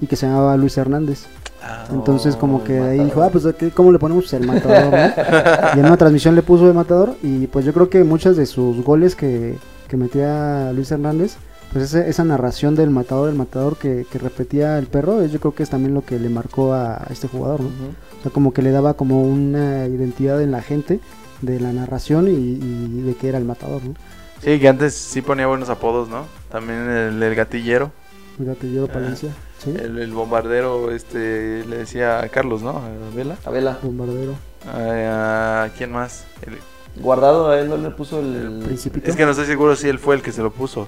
y que se llamaba Luis Hernández. Ah, Entonces Oh, como que el ahí dijo, ah, pues ¿qué- ¿cómo le ponemos el matador? no?" Y en una transmisión le puso de matador y pues yo creo que muchas de sus goles que, que metía Luis Hernández, pues ese- esa narración del matador, el matador que, que repetía el perro, es- yo creo que es también lo que le marcó a, a este jugador, ¿no? O sea, como que le daba como una identidad en la gente de la narración y, y de que era el matador, ¿no? Sí, que antes sí ponía buenos apodos, ¿no? También el, el gatillero, El gatillero Ah. Palencia, ¿sí? el, el bombardero, este, le decía a Carlos, ¿no? A Vela. A Vela. Bombardero, A, a- ¿Quién más? El- Guardado a él no le puso el... Principito. es que no estoy seguro si él fue el que se lo puso.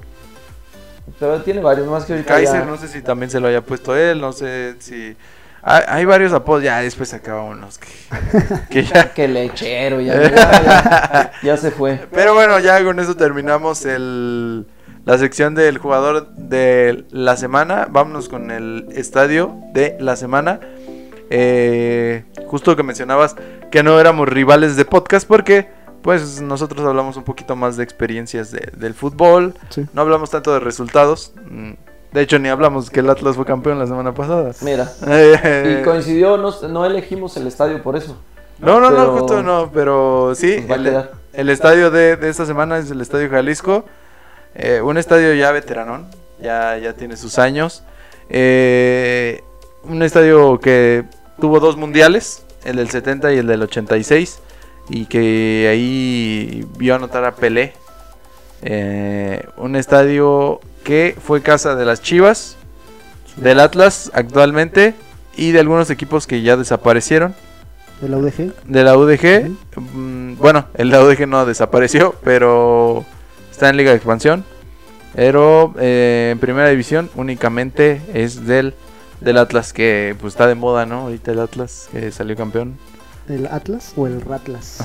Pero tiene varios, más que ahorita Kaiser, ya- no sé si también se lo haya puesto él, no sé si... Hay, hay varios apodos, ya después unos que, que ya... Que lechero, ya- ya se fue. Pero bueno, ya con eso terminamos el, la sección del jugador de la semana. Vámonos con el estadio de la semana. Eh, justo que mencionabas que no éramos rivales de podcast porque pues nosotros hablamos un poquito más de experiencias de- del fútbol. Sí. No hablamos tanto de resultados. Mm, De hecho, ni hablamos que el Atlas fue campeón la semana pasada. Mira. Y coincidió, no, no elegimos el estadio por eso. No, no, no, Pero- justo no, pero sí, Pues va a el, el estadio de, de esta semana es el Estadio Jalisco, eh, un estadio ya veteranón, ya, ya tiene sus años, eh, un estadio que tuvo dos mundiales, el del 70 y el del 86, y que ahí vio anotar a Pelé, Eh, un estadio que fue casa de las Chivas, del Atlas actualmente y de algunos equipos que ya desaparecieron de la UDG. de la UDG. Mm, Bueno, el de la UDG no desapareció, pero está en Liga de Expansión. Pero eh, en primera división únicamente es del, del Atlas, que pues está de moda, ¿no? Ahorita el Atlas, que salió campeón. ¿El Atlas o el Ratlas?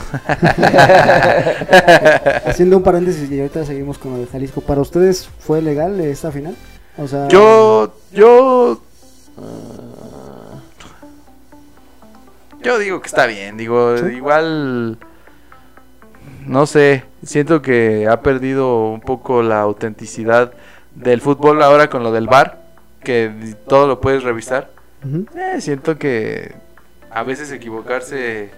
Haciendo un paréntesis y ahorita seguimos con lo de Jalisco. ¿Para ustedes fue legal esta final? O sea, Yo, yo, yo digo que está bien. Digo, ¿Sí? igual, no sé, siento que ha perdido un poco la autenticidad del fútbol ahora con lo del bar, que todo lo puedes revisar. Eh, siento que a veces equivocarse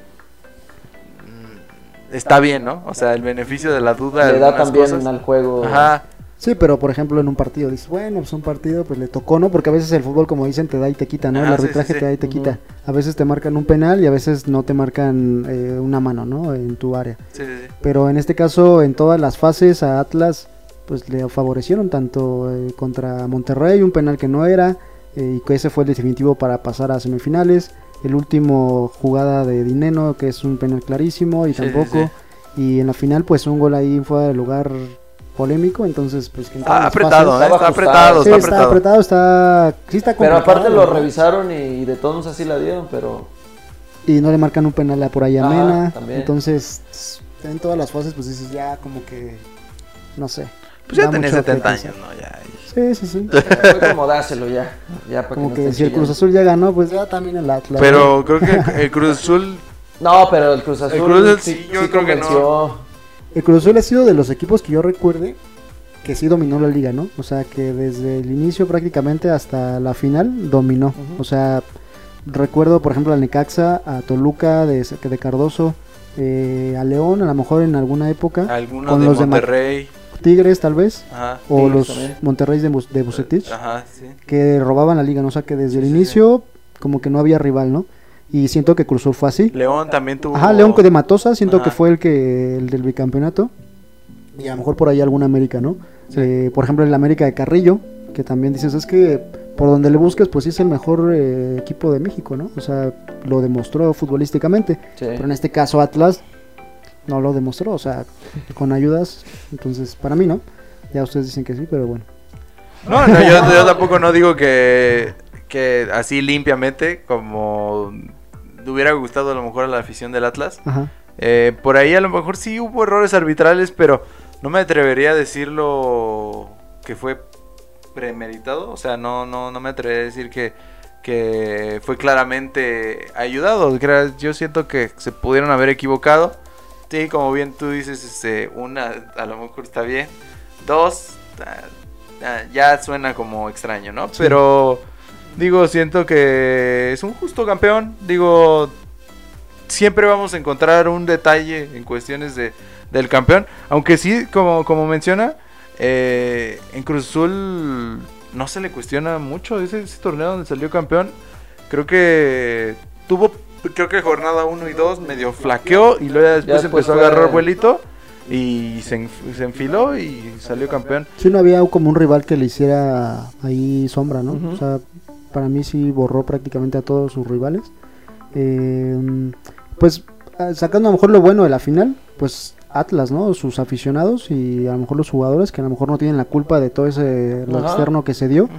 mm, está bien, ¿no? O sea, el beneficio de la duda. Le da también cosas. al juego. Ajá. Sí, pero por ejemplo en un partido dices, bueno, pues un partido pues le tocó, ¿no? Porque a veces el fútbol, como dicen, te da y te quita, ¿no? el Ah, arbitraje sí, sí. te da y te quita. A veces te marcan un penal y a veces no te marcan eh, una mano, ¿no? En tu área. Sí, sí, sí. Pero en este caso, en todas las fases a Atlas, pues le favorecieron tanto eh, contra Monterrey, un penal que no era, eh, y que ese fue el definitivo para pasar a semifinales. El último jugada de Dineno, que es un penal clarísimo, y Sí, sí, tampoco. Y en la final, pues un gol ahí fuera de lugar polémico, entonces pues que Ah, apretado, ¿eh? Está apretado, Sí, está está apretado. apretado, está, sí está Pero aparte lo revisaron y de todos así la dieron, pero Y no le marcan un penal a por ahí a Ajá, Mena. también. Entonces, en todas las fases, pues dices ya como que, no sé. Pues ya tenía mucho 70 aprecio. años, ¿no? Ya. Sí, sí, sí. fue como dáselo ya. ya para Como no que si el Cruz. Azul ya ganó, pues ya también el Atlas. Pero creo que el Cruz Azul. No, pero el Cruz Azul. Cruz Azul sí, yo creo que no. El Cruz Azul ha sido de los equipos que yo recuerde que sí dominó la liga, ¿no? O sea, que desde el inicio prácticamente hasta la final dominó. O sea, recuerdo, por ejemplo, al Necaxa, a Toluca de, de Cardoso, eh, a León, a lo mejor en alguna época, Alguno Con de los de Ma- Monterrey. Tigres tal vez, Ajá. o Tigres los también. Monterrey de, Bus- de Bucetich, Ajá, sí. que robaban la liga, ¿no? O sea, que desde el Sí, sí, inicio como que no había rival, ¿no? Y siento que Cruz Azul fue así. León también tuvo. Ajá, León de Matosa, siento Ajá. que fue el que el del bicampeonato. Y a lo mejor por ahí alguna América, ¿no? Sí. Eh, por ejemplo, el América de Carrillo, que también dices, es que por donde le busques, pues sí es el mejor eh, equipo de México, ¿no? O sea, lo demostró futbolísticamente. Sí. Pero en este caso Atlas no lo demostró, o sea, con ayudas. Entonces, para mí, ¿no? Ya ustedes dicen que sí, pero bueno. No, no, yo, yo tampoco no digo que, que así limpiamente, como hubiera gustado a lo mejor a la afición del Atlas. Ajá. Eh, por ahí a lo mejor sí hubo errores arbitrales, pero no me atrevería a decirlo que fue premeditado. O sea, no, no, no me atrevería a decir que, que fue claramente ayudado. Yo siento que se pudieron haber equivocado. Sí, como bien tú dices, este, una a lo mejor está bien. Dos, ya suena como extraño, ¿no? Pero digo, siento que es un justo campeón. Digo, siempre vamos a encontrar un detalle en cuestiones de, del campeón. Aunque sí, como, como menciona, eh, en Cruz Azul no se le cuestiona mucho ese, ese torneo donde salió campeón. Creo que tuvo, creo que jornada 1 y 2 medio flaqueó y luego ya después, empezó a agarrar vuelito y se, enf- se enfiló y salió campeón. Sí, no había como un rival que le hiciera ahí sombra, ¿no? O sea, para mí sí borró prácticamente a todos sus rivales. Eh, pues ah, sacando a lo mejor lo bueno de la final, pues Atlas, ¿no? Sus aficionados y a lo mejor los jugadores que a lo mejor no tienen la culpa de todo ese lo externo que se dio.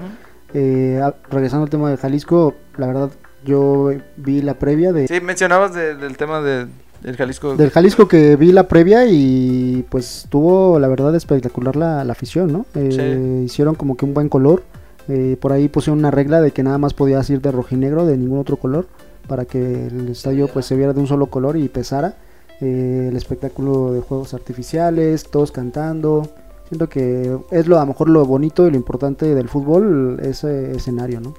Eh, ah, regresando al tema de Jalisco, la verdad yo vi la previa de Sí, mencionabas de- del tema de, del Jalisco. del Jalisco que vi la previa y pues tuvo la verdad espectacular la, la afición, ¿no? Eh, Hicieron como que un buen color. Eh, por ahí pusieron una regla de que nada más podías ir de rojinegro, de ningún otro color, para que el estadio pues se viera de un solo color y pesara. Eh, el espectáculo de juegos artificiales, todos cantando. Siento que es lo a lo mejor lo bonito y lo importante del fútbol, ese escenario, ¿no?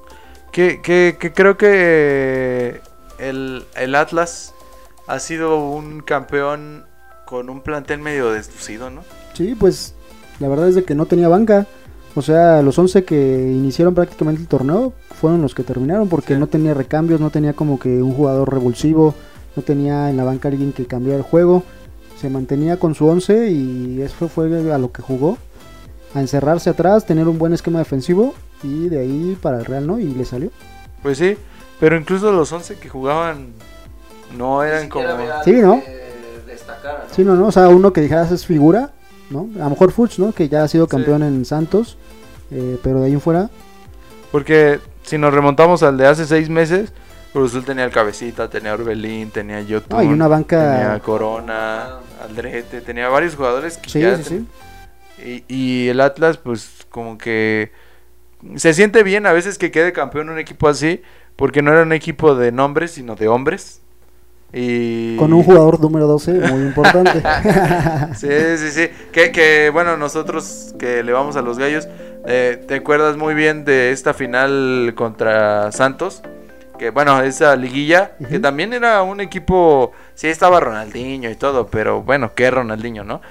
Que, que, que creo que el, el Atlas ha sido un campeón con un plantel medio deslucido, ¿no? Sí, pues la verdad es de que no tenía banca. O sea, los 11 que iniciaron prácticamente el torneo fueron los que terminaron porque Sí. no tenía recambios, no tenía como que un jugador revulsivo, no tenía en la banca alguien que cambiara el juego. Se mantenía con su 11 y eso fue a lo que jugó. A encerrarse atrás, tener un buen esquema defensivo y de ahí para el Real, ¿no? Y le salió. Pues sí, pero incluso los 11 que jugaban no eran como... Sí, ¿no? Sí, no, no, o sea, uno que dijeras es figura, ¿no? A lo mejor Fuchs, ¿no? Que ya ha sido campeón en Santos, eh, pero de ahí en fuera, Porque si nos remontamos al de hace seis meses, Cruz Azul tenía el Cabecita, tenía Orbelín, tenía Yotun, no, hay una banca... tenía Corona, Aldrete, tenía varios jugadores que Sí, ya sí, sí. Y, y el Atlas, pues, como que se siente bien a veces que quede campeón un equipo así, porque no era un equipo de nombres, sino de hombres. Y... Con un jugador número 12 muy importante. Sí, sí, sí. Que, que, bueno, nosotros que le vamos a los gallos, eh, ¿te acuerdas muy bien de esta final contra Santos? Que bueno, esa liguilla, que también era un equipo, sí estaba Ronaldinho y todo, pero bueno, ¿qué Ronaldinho, no?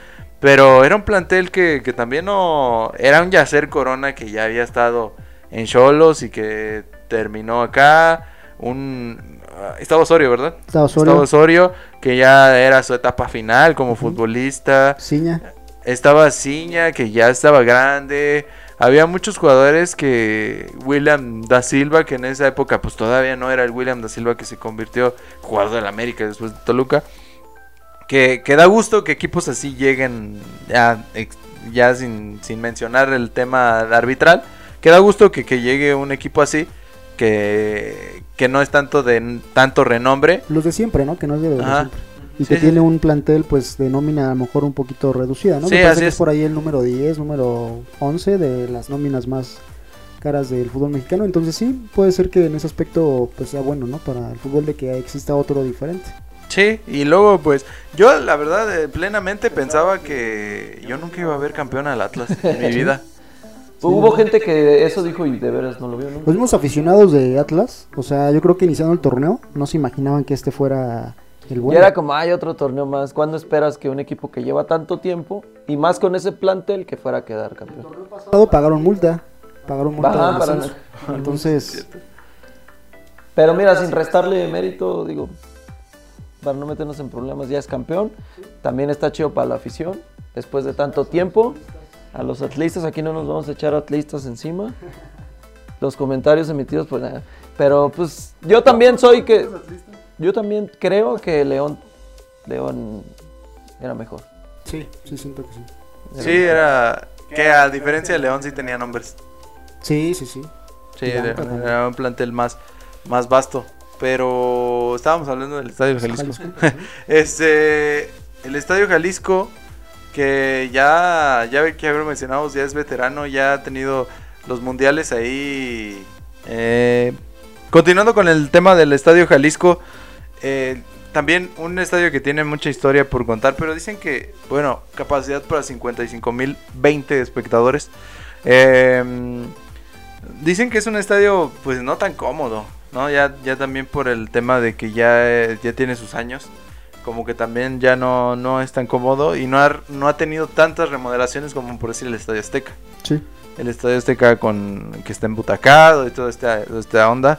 Pero era un plantel que, que también no... Era un Yacer Corona que ya había estado en Cholos y que terminó acá. Un... ah, Estaba Osorio, ¿verdad? Estaba Osorio. Estaba Osorio, que ya era su etapa final como futbolista. Ciña. Estaba Ciña, que ya estaba grande. Había muchos jugadores que William da Silva, que en esa época pues todavía no era el William da Silva que se convirtió jugador del América después de Toluca. Que, que da gusto que equipos así lleguen ya, ya sin, sin mencionar el tema arbitral. Que da gusto que, que llegue un equipo así que, que no es tanto de tanto renombre. Los de siempre, ¿no? Que no es de, siempre. Y Sí, que sí, tiene un plantel, pues, de nómina a lo mejor un poquito reducida, ¿no? Sí, Me parece así que es. es por ahí el número 10, número 11 de las nóminas más caras del fútbol mexicano. Entonces sí, puede ser que en ese aspecto, pues, sea bueno, ¿no? Para el fútbol de que exista otro diferente. Sí, y luego pues yo la verdad eh, plenamente pensaba que yo nunca iba a ver campeón al Atlas en mi vida. Hubo gente que eso dijo y de veras no lo vio, ¿no? Los mismos aficionados de Atlas, o sea, yo creo que iniciando el torneo, no se imaginaban que este fuera el Y bueno. era como, hay otro torneo más. ¿Cuándo esperas que un equipo que lleva tanto tiempo y más con ese plantel que fuera a quedar campeón? pasado pagaron multa, pagaron multa para-. Entonces, Pero mira, sin restarle mérito, digo, para no meternos en problemas, ya es campeón. También está chido para la afición, después de tanto tiempo. A los atlistas, aquí no nos vamos a echar atlistas encima. Los comentarios emitidos, pues nada. Pero pues yo también soy que... Yo también creo que León, León era mejor. sí, sí siento que sí. Sí, era que a diferencia de León sí tenía nombres. Sí, sí, sí. Sí, era, era un plantel más, más vasto. Pero estábamos hablando del Estadio Jalisco. Jalisco. Este, el Estadio Jalisco, que ya, ya que ya lo mencionamos, ya es veterano, ya ha tenido los mundiales ahí. Eh, continuando con el tema del Estadio Jalisco, eh, también un estadio que tiene mucha historia por contar, pero dicen que, bueno, capacidad para 55.020 espectadores. Eh, dicen que es un estadio, pues no tan cómodo, ¿no? Ya, ya también por el tema de que ya, eh, ya tiene sus años, como que también ya no, no es tan cómodo y no ha, no ha tenido tantas remodelaciones como por decir el Estadio Azteca. Sí. El Estadio Azteca con que está embutacado y toda esta, toda esta onda.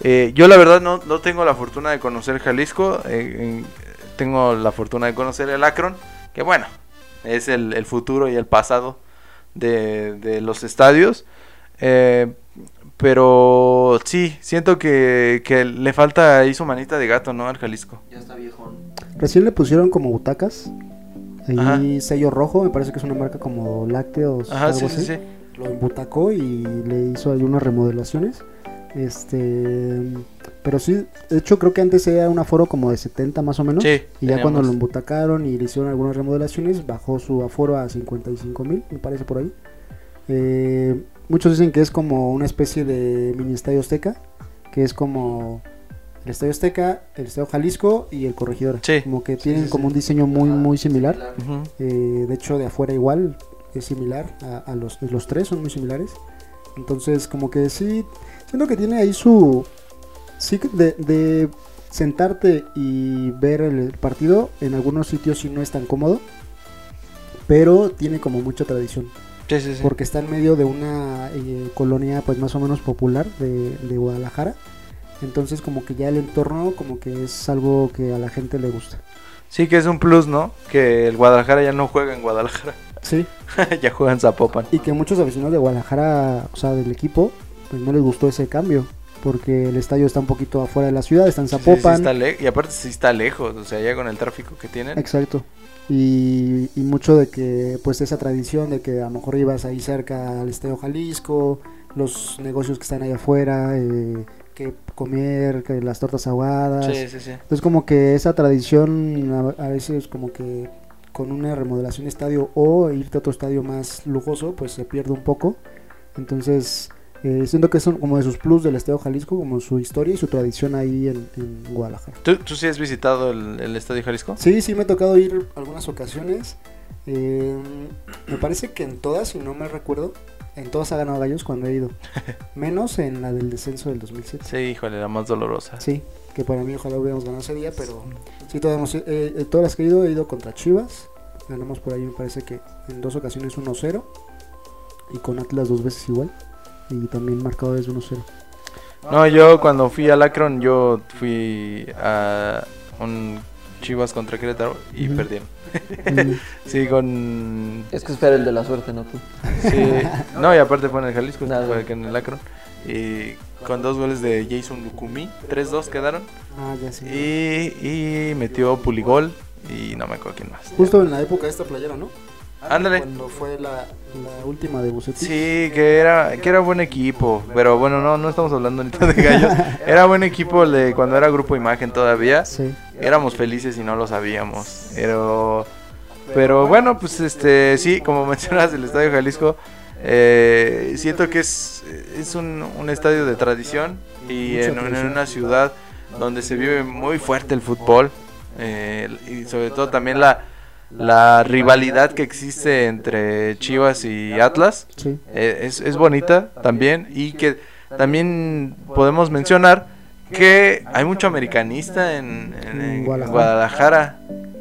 Eh, yo la verdad no, no tengo la fortuna de conocer Jalisco, eh, en- tengo la fortuna de conocer el Akron, que bueno, es el, el futuro y el pasado de, de los estadios. Eh, pero sí, siento que, que le falta ahí su manita de gato, ¿no? Al Jalisco. Ya está viejón. Recién le pusieron como butacas. Ahí Ajá. sello rojo, me parece que es una marca como lácteos. Ajá, algo sí, sí, así. sí. Lo embutacó y le hizo ahí unas remodelaciones. Este, pero sí, de hecho creo que antes era un aforo como de 70 más o menos. Sí, y ya cuando lo embutacaron y le hicieron algunas remodelaciones, bajó su aforo a 55 mil, me parece por ahí. Eh, muchos dicen que es como una especie de mini estadio Azteca, que es como el estadio Azteca, el estadio Jalisco y el Corregidor. Sí. Como que tienen como un diseño muy, muy similar. Eh, de hecho, de afuera igual es similar a, a los, los tres, son muy similares. Entonces, como que sí, siento que tiene ahí su... Sí, que de, de sentarte y ver el partido, en algunos sitios sí no es tan cómodo, pero tiene como mucha tradición, Sí, sí, sí. porque está en medio de una eh, colonia pues más o menos popular de, de Guadalajara. Entonces como que ya el entorno como que es algo que a la gente le gusta. Sí que es un plus, ¿no? Que el Guadalajara ya no juega en Guadalajara. Sí, ya juega en Zapopan. Y que muchos aficionados de Guadalajara, o sea, del equipo, pues no les gustó ese cambio. Porque el estadio está un poquito afuera de la ciudad, está en Sí, sí Zapopan. está y aparte sí está lejos, o sea, ya con el tráfico que tienen. Exacto. Y, y mucho de que, pues, esa tradición de que a lo mejor ibas ahí cerca al Estadio Jalisco, los negocios que están ahí afuera, eh, que comer, que las tortas ahogadas. Sí, sí, sí. Entonces, como que esa tradición a, a veces, como que con una remodelación de estadio o irte a otro estadio más lujoso, pues se pierde un poco. Entonces, eh, siento que son como de sus plus del Estadio Jalisco, como su historia y su tradición ahí en, en Guadalajara. ¿Tú, tú sí has visitado el, el Estadio Jalisco? Sí, sí me ha tocado ir algunas ocasiones. Eh, me parece que en todas, si no me recuerdo, en todas ha ganado Gallos cuando he ido. Menos en la del descenso del 2007. Sí, híjole, la más dolorosa. Sí, que para mí ojalá hubiéramos ganado ese día, pero sí, todas, hemos- eh, eh, todas las que he ido, he ido contra Chivas. Ganamos por ahí, me parece que en dos ocasiones 1-0. Y con Atlas dos veces igual. Y también marcado es 1-0. No, yo cuando fui al Akron, yo fui a un Chivas contra Querétaro y Ujú. perdieron. Mm, Sí, con... Es que espera el de la suerte, no tú. Sí, no, y aparte fue en el Jalisco, Nada. fue en el Akron. Y con dos goles de Jason Lukumi, 3-2 quedaron. ah, ya sí. Y, y metió Puligol y no me acuerdo quién más. Justo en la época de esta playera, ¿no? Ándale. Cuando fue la, la última de Bucetich. Sí, que era, que era buen equipo, pero bueno, no, no estamos hablando ahorita de gallos. Era buen equipo el de cuando era Grupo Imagen todavía. Sí. Éramos felices y no lo sabíamos. Pero, pero bueno, pues este, sí, como mencionas, el Estadio Jalisco, eh, siento que es, es un, un estadio de tradición y en, una ciudad donde se vive muy fuerte el fútbol eh, y sobre todo también la, la rivalidad que existe entre Chivas y Atlas. Sí. Eh, es, es bonita también y que también podemos mencionar que hay mucho americanista en, en- en Guadalajara.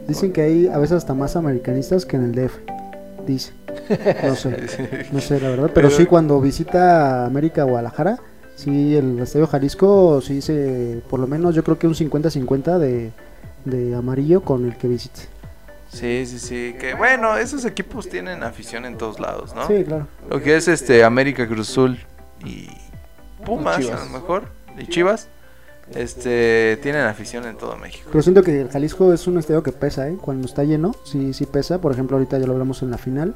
Dicen que hay a veces hasta más americanistas que en el DF. Dice. No sé. No sé, la verdad. Pero, Pero- sí, cuando visita América Guadalajara, sí, el Estadio Jalisco, sí se. Por lo menos yo creo que un 50-50 de, de amarillo con el que visite. Sí, sí, sí. Que bueno, esos equipos tienen afición en todos lados, ¿no? Sí, claro. Lo que es este América Cruz Azul y Pumas, Y a lo mejor, y Chivas, este, tienen afición en todo México. Pero siento que el Jalisco es un estadio que pesa, ¿eh? Cuando está lleno, sí, sí pesa. Por ejemplo, ahorita ya lo hablamos en la final.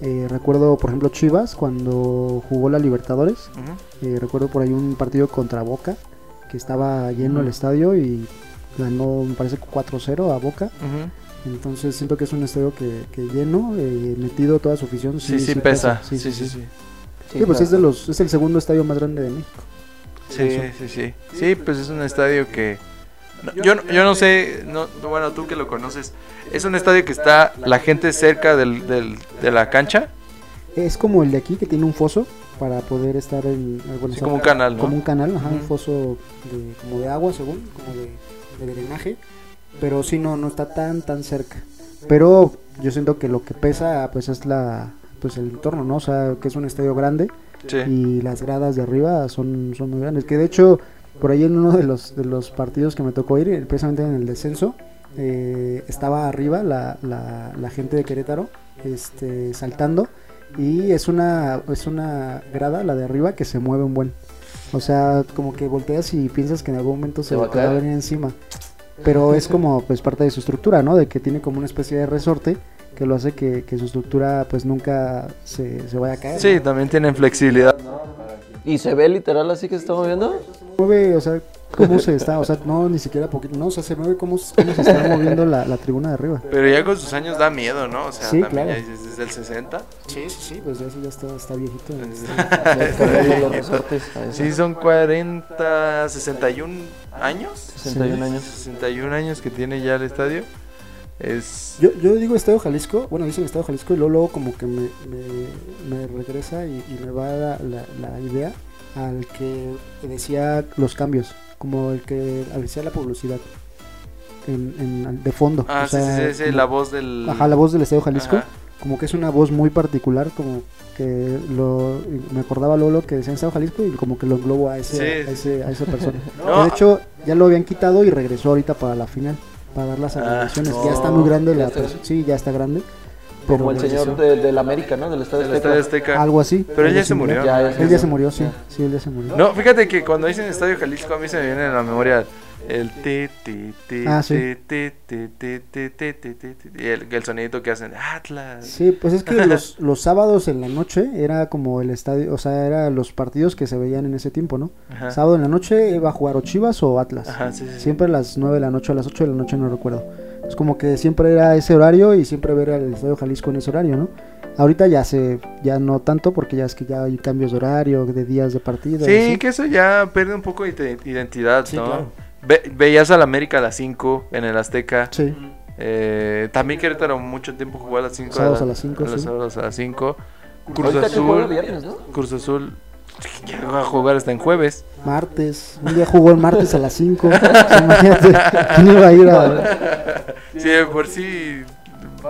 Eh, recuerdo, por ejemplo, Chivas cuando jugó la Libertadores. Eh, recuerdo por ahí un partido contra Boca, que estaba lleno el estadio y ganó, me parece, 4-0 a Boca. Entonces siento que es un estadio que, que lleno, eh, metido toda su afición. Sí, sí, pesa. Sí, sí, sí. Sí, pues es, de los, es el segundo estadio más grande de México. Sí, sí, sí. Sí, pues es un estadio que... no, yo, no- yo no sé, no, bueno, tú que lo conoces, es un estadio que está la gente cerca del, del- de la cancha. Es como el de aquí que tiene un foso para poder estar en... bueno, Sí, como un canal, ¿no? Como un canal, ajá, un foso de, como de agua, según, como de, de drenaje. Pero sí, no, no está tan, tan cerca. Pero yo siento que lo que pesa, pues es la pues el entorno, ¿no? O sea, que es un estadio grande Sí. y las gradas de arriba son, son muy grandes. Que de hecho, por ahí en uno de los, de los partidos que me tocó ir, precisamente en el descenso, eh, estaba arriba la, la, la gente de Querétaro este, saltando y es una, es una grada, la de arriba, que se mueve un buen. O sea, como que volteas y piensas que en algún momento se, ¿Se va a caer? venir encima. Pero es como pues parte de su estructura, ¿no? De que tiene como una especie de resorte que lo hace que, que su estructura pues nunca se, se vaya a caer. Sí, también tienen flexibilidad. ¿Y se ve literal así que se está moviendo? mueve, o sea, cómo se está, o sea, no, ni siquiera poquito, no, o sea, se mueve cómo, cómo se está moviendo la, la tribuna de arriba. Pero ya con sus años da miedo, ¿no? O sea, Sí, también claro. ya desde el 60. Sí, sí, sí, pues eso ya está, está viejito. Sí, son 40, 61 años. 61 años. 61 años que tiene ya el estadio. Es... Yo, yo digo Estadio Jalisco, bueno, dicen Estadio Jalisco y luego, luego como que me, me, me regresa y, y me va la, la, la idea al que decía los cambios, como el que decía la publicidad en, en- de fondo. Ah, o sí, sea, sí, sí, sí, como- la voz del... Ajá, la voz del Estadio Jalisco. Ajá. como que es una voz muy particular, como que lo, me acordaba Lolo que decía Estado Jalisco y como que lo englobo a, ese, a, ese- a esa persona. No. De hecho, ya lo habían quitado y regresó ahorita para la final, para dar las Ah, alineaciones. no, ya está muy grande ¿ya la está pers- Sí, ya está grande. Como el señor de, del América, ¿no? Del Estadio Azteca. Azteca. Algo así. Pero él ya se murió. Ya, él se murió, sí. Sí, él ya se murió. No, fíjate que cuando dicen Estadio Jalisco a mí se me viene a la memoria el ti ti ti ti ti ti y el, sonidito que hacen Atlas. Sí, pues es que los, los sábados en la noche era como el estadio, o sea, eran los partidos que se veían en ese tiempo, ¿no? Ajá. Sábado en la noche iba a jugar o Chivas o Atlas. Ajá, sí, sí, Siempre a las 9 de la noche o a las 8 de la noche, no recuerdo. Es como que siempre era ese horario y siempre ver al Estadio Jalisco en ese horario, ¿no? Ahorita ya se, ya no tanto porque ya es que ya hay cambios de horario, de días de partido. Sí, así. que eso ya pierde un poco de ide- identidad, Sí, ¿no? claro. Ve- veías al América a las 5 en el Azteca. Sí, Eh, también Querétaro mucho tiempo jugó a las 5. Sábados a las cinco, Los sí. sábados a las 5. Cruz Azul. viernes, ¿no? Cruz Azul. Ya va a jugar hasta en jueves. martes. Un día jugó el martes a las 5. imagínate, ¿quién iba a ir a...? Sí, de por sí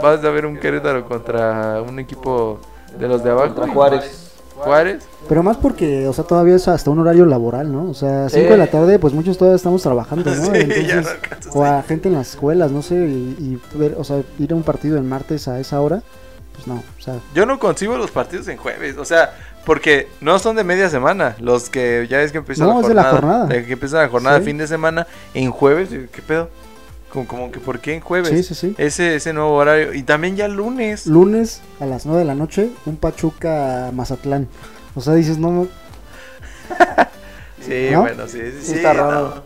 vas a ver un Querétaro contra un equipo de los de abajo. Contra Juárez. Juárez. Pero más porque, o sea, todavía es hasta un horario laboral, ¿no? O sea, 5 Sí. de la tarde, pues muchos todavía estamos trabajando, ¿no? Sí, ya no Entonces, alcanzas. o a gente en las escuelas, no sé, y, y ver, o sea, ir a un partido el martes a esa hora, pues no, o sea, Yo no concibo los partidos en jueves, o sea, porque no son de media semana, los que ya es que empieza No, la es de la jornada, jornada. de que empieza la jornada Sí. fin de semana en jueves, ¿qué pedo? Como, como que ¿por qué en jueves? sí, sí, sí. Ese ese nuevo horario y también ya lunes. Lunes a las 9 de la noche, un Pachuca Mazatlán. O sea, dices, no, Sí, ¿No? bueno, sí, sí, sí, está no. raro.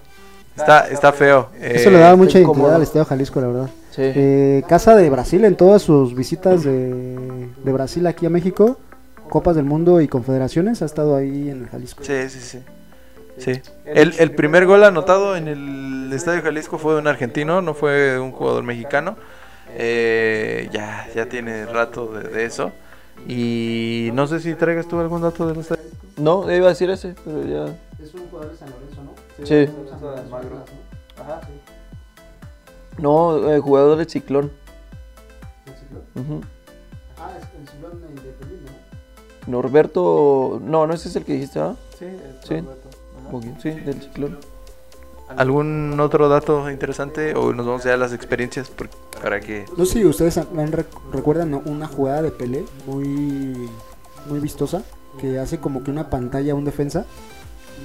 Está está feo. eso eh, le daba mucha está identidad al Estadio Jalisco, la verdad. Sí. Eh, casa de Brasil en todas sus visitas de, de Brasil aquí a México, Copas del Mundo y Confederaciones, ha estado ahí en el Jalisco. Sí, sí, sí. Sí. El, el primer gol anotado en el Estadio Jalisco fue de un argentino, no fue de un jugador mexicano. Eh, ya, ya tiene rato de, de eso. Y no sé si traigas tú algún dato del estadio. No, iba a decir ese, pero ya. Es un jugador de San Lorenzo, ¿no? Sí. No, eh, jugador de Ciclón. Ujú. Ah, es el Ciclón Independiente, Norberto. No, no ese es el que dijiste, ¿ah? Sí, Sí. Sí, del Ciclón. ¿Algún otro dato interesante o nos vamos ya a las experiencias por- para que No sé si ustedes han- han rec- recuerdan una jugada de Pelé muy, muy vistosa que hace como que una pantalla a un defensa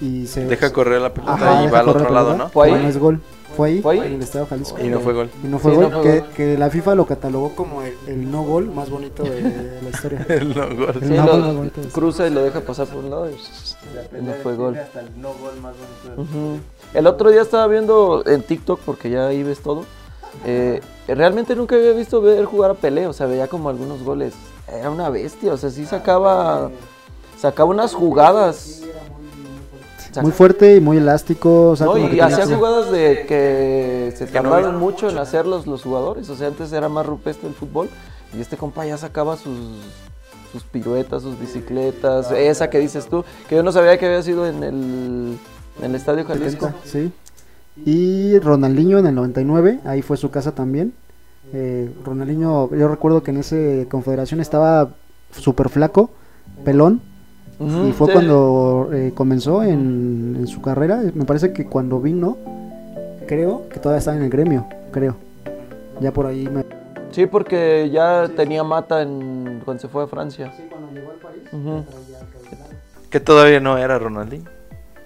y se deja correr la pelota Ajá, y va al otro la lado, ¿no? ¿Fue ahí? no es gol. Fue ahí, ¿Fue ahí? en el Estado Jalisco. Y no fue gol. Y no fue Sí, gol, no fue que, gol. que la FIFA lo catalogó como el, el no gol más bonito de, de la historia. El no gol. El Sí, no lo- gol más bonito cruza y lo deja pasar por un lado y, y no fue gol. El otro día estaba viendo en TikTok, porque ya ahí ves todo. eh, realmente nunca había visto ver jugar a Pelé, o sea, veía como algunos goles. Era una bestia, o sea, sí sacaba, sacaba unas jugadas. Saca- Muy fuerte y muy elástico. O sea, No, como y que hacía jugadas de que se no tardaron mucho en hacerlos los jugadores. O sea, antes era más rupestre el fútbol. Y este compa ya sacaba sus, sus piruetas, sus bicicletas. Esa que dices tú, que yo no sabía que había sido en el, en el Estadio Jalisco. Sí. Y Ronaldinho en el 99, ahí fue su casa también. Eh, Ronaldinho, yo recuerdo que en ese confederación estaba súper flaco, pelón, Y fue sí. cuando eh, comenzó en, en su carrera. Me parece que cuando vino, creo que todavía estaba en el gremio, creo. Ya por ahí me... Sí, porque ya tenía mata en, cuando se fue a Francia. Sí, cuando llegó al París. Que todavía no era Ronaldinho.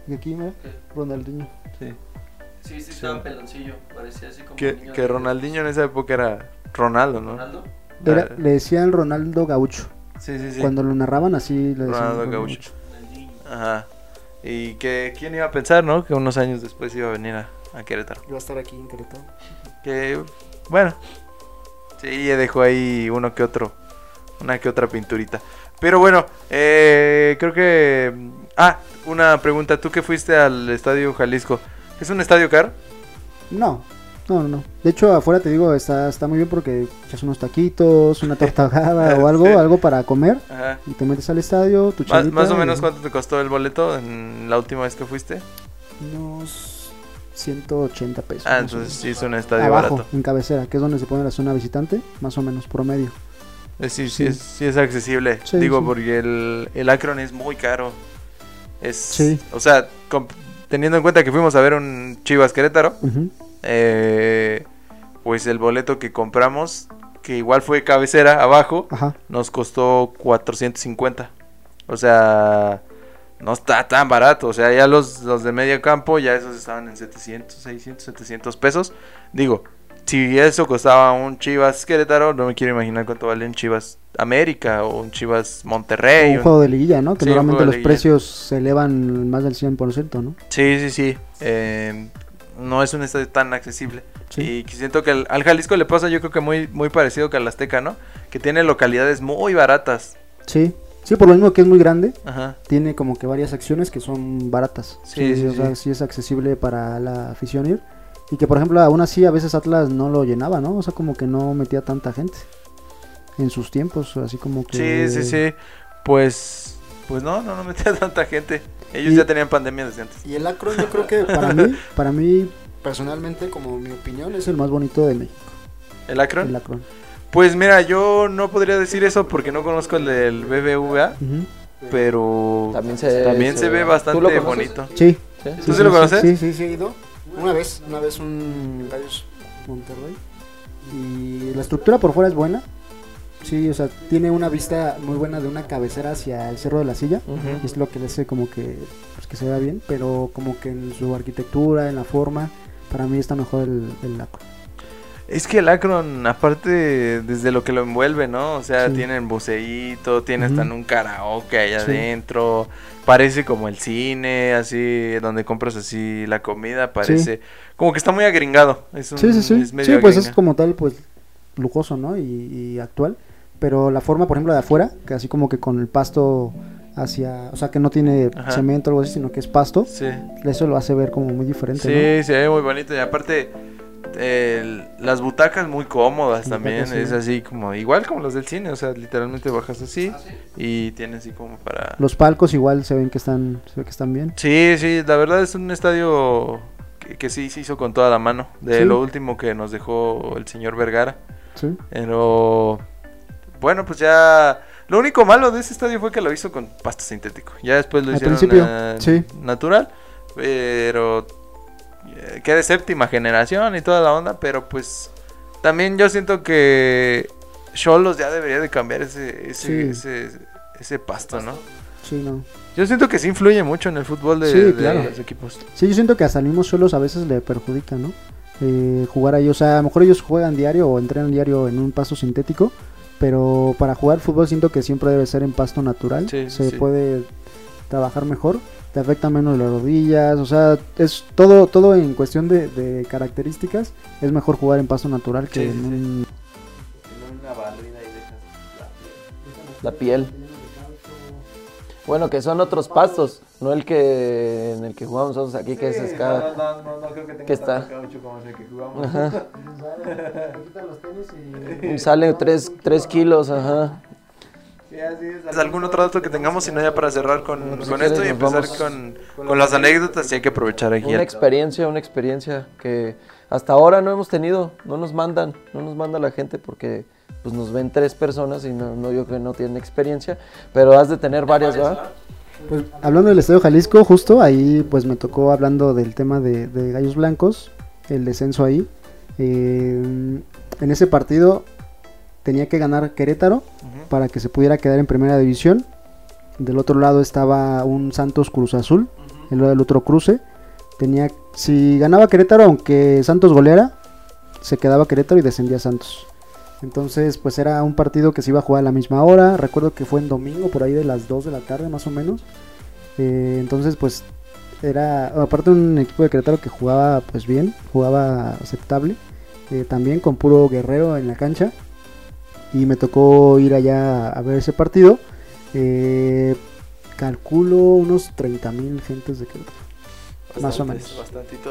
Y aquí, mira, Ronaldinho. Sí. Sí, sí, estaba peloncillo. Parecía así como. Que, que Ronaldinho en esa época era Ronaldo, ¿no? Era- le decían Ronaldo Gaucho. Sí, sí, sí. Cuando lo narraban así, le decían Ronaldo Gaucho. Ajá. Y que quién iba a pensar, ¿no? Que unos años después iba a venir a, a Querétaro. Iba a estar aquí en Querétaro. Que, bueno. Sí, dejó ahí uno que otro. Una que otra pinturita. Pero bueno, eh, creo que... Ah, una pregunta. Tú que fuiste al Estadio Jalisco. ¿Es un estadio caro? No, no, no, no. De hecho, afuera te digo, está, está muy bien porque echas unos taquitos, una torta ahogada o algo, Sí. algo para comer. Ajá. Y te metes al estadio, tu Más, o y menos cuánto te costó el boleto en la última vez que fuiste. Unos 180 pesos. Ah, entonces sí es un estadio Abajo, barato. en cabecera, que es donde se pone la zona visitante, más o menos, promedio. Eh, Sí, sí, Sí. es, sí es accesible. Sí, Digo, porque el, el Akron es muy caro. Es, Sí. O sea, teniendo en cuenta que fuimos a ver un Chivas Querétaro, Ujú. Eh, pues el boleto que compramos, que igual fue cabecera abajo, Ajá. nos costó 450. O sea, no está tan barato. O sea, ya los, los de medio campo, ya esos estaban en 700, 600, 700 pesos. Digo, si eso costaba un Chivas Querétaro, no me quiero imaginar cuánto vale un Chivas América o un Chivas Monterrey. un un- juego de liguilla, ¿no? Que Sí, normalmente los precios se elevan más del 100%, ¿no? Sí, sí, sí. Eh, no es un estadio tan accesible. Sí. Y siento que al, al Jalisco le pasa yo creo que muy, muy parecido que al Azteca, ¿no? Que tiene localidades muy baratas. Sí. Sí, por lo mismo que es muy grande, Ajá. tiene como que varias acciones que son baratas. Sí, sí, o sea, sí. sí es accesible para la afición ir. Y que, por ejemplo, aún así a veces Atlas no lo llenaba, ¿no? O sea, como que no metía tanta gente en sus tiempos, así como que... Sí, sí, sí. Pues, pues no, no, no metía tanta gente. Ellos Y- ya tenían pandemia desde antes. Y el Akron yo creo que para mí, para mí personalmente, como mi opinión, es el más bonito de México. ¿El Akron? El Akron. Pues mira, yo no podría decir eso porque no conozco el del BBVA, pero También se, también se ve ¿Tú bastante bonito. Sí. ¿Sí? ¿Tú sí lo conoces? Sí, sí, sí, he ido. Una vez, una vez un Gallos Monterrey. Y la estructura por fuera es buena. Sí, o sea, tiene una vista muy buena de una cabecera hacia el Cerro de la Silla. Y es lo que le hace como que, pues, que se vea bien, pero como que en su arquitectura, en la forma, para mí está mejor el, el. Es que el Akron, aparte, desde lo que lo envuelve, ¿no? O sea, Sí. tiene el buceíto, tiene Ujú. hasta un karaoke allá Sí. adentro. Parece como el cine, así, donde compras así la comida, parece como que está muy agringado. Es un, Sí, sí, sí. es Sí, pues es como tal, pues lujoso, ¿no? Y, y actual. Pero la forma, por ejemplo, de afuera, que así como que con el pasto hacia, o sea, que no tiene Ajá. cemento o algo así, sino que es pasto, Sí, eso lo hace ver como muy diferente, sí, se ve muy bonito. Y aparte, el- las butacas muy cómodas también. sí. Es así como, igual como los del cine. O sea, literalmente bajas así y tiene así como para... ¿no? Los palcos igual se ven que están, se ve que están bien. Sí, sí, la verdad es un estadio que, que sí se hizo con toda la mano. De lo último que nos dejó el señor Vergara. Sí. Pero bueno, pues ya. Lo único malo de ese estadio fue que lo hizo con pasto sintético. Ya después lo Al hicieron principio, eh, sí. natural. Pero eh, que de séptima generación y toda la onda. Pero pues también yo siento que Cholos ya debería de cambiar ese, ese, Sí. ese, ese pasto, ¿no? Sí, no. Yo siento que sí influye mucho en el fútbol de, Sí, de claro. los equipos. Sí, yo siento que hasta el mismo solos a veces le perjudica, ¿no? Eh, jugar ahí, o sea, a lo mejor ellos juegan diario o entrenan diario en un pasto sintético, pero para jugar fútbol siento que siempre debe ser en pasto natural. Sí, Se sí. puede trabajar mejor, te afecta menos las rodillas, o sea, es todo todo en cuestión de, de características, es mejor jugar en pasto natural que Sí, en sí, sí. un... La piel. Bueno, que son otros pastos, no el que en el que jugamos nosotros aquí, que es escada. ¿Qué está? Ajá. Sale 3 kilos, ajá. ¿Algún otro dato que tengamos? Si no, ya para cerrar con, Pues, con si esto y quieres, nos empezar con, con las anécdotas. Y hay que aprovechar aquí. Una experiencia, una experiencia que hasta ahora no hemos tenido, no nos mandan, no nos manda la gente porque pues nos ven tres personas y no, no yo creo que no tienen experiencia, pero has de tener varias, ¿verdad? Pues hablando del Estadio Jalisco, justo ahí pues me tocó hablando del tema de, de Gallos Blancos, el descenso ahí. Eh, en ese partido tenía que ganar Querétaro para que se pudiera quedar en primera división. Del otro lado estaba un Santos Cruz Azul, el, el otro cruce. Tenía, si ganaba Querétaro, aunque Santos goleara, se quedaba Querétaro y descendía Santos. Entonces, pues era un partido que se iba a jugar a la misma hora. Recuerdo que fue en domingo, por ahí de las 2 de la tarde más o menos. Eh, entonces, pues era, aparte un equipo de Querétaro que jugaba pues bien, jugaba aceptable. eh, también con puro guerrero en la cancha. Y me tocó ir allá a ver ese partido. Eh, calculo unos 30 mil gentes de Querétaro. Más o menos.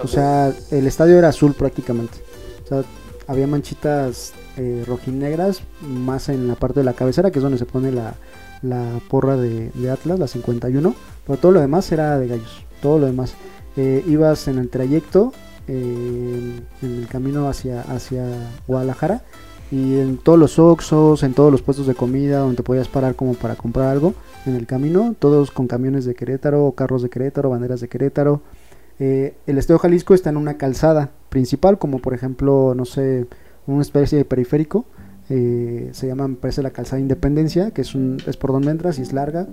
O sea, el estadio era azul prácticamente. O sea, había manchitas eh, rojinegras más en la parte de la cabecera, que es donde se pone la, la porra de, de Atlas, la 51. Pero todo lo demás era de gallos. Todo lo demás. Eh, ibas en el trayecto, eh, en el camino hacia, hacia Guadalajara. Y en todos los Oxxos, en todos los puestos de comida, donde te podías parar como para comprar algo en el camino, todos con camiones de Querétaro, carros de Querétaro, banderas de Querétaro. Eh, el Estadio Jalisco está en una calzada principal, como por ejemplo, no sé, una especie de periférico. eh, se llama, me parece, la calzada Independencia, que es, un, es por donde entras y es larga,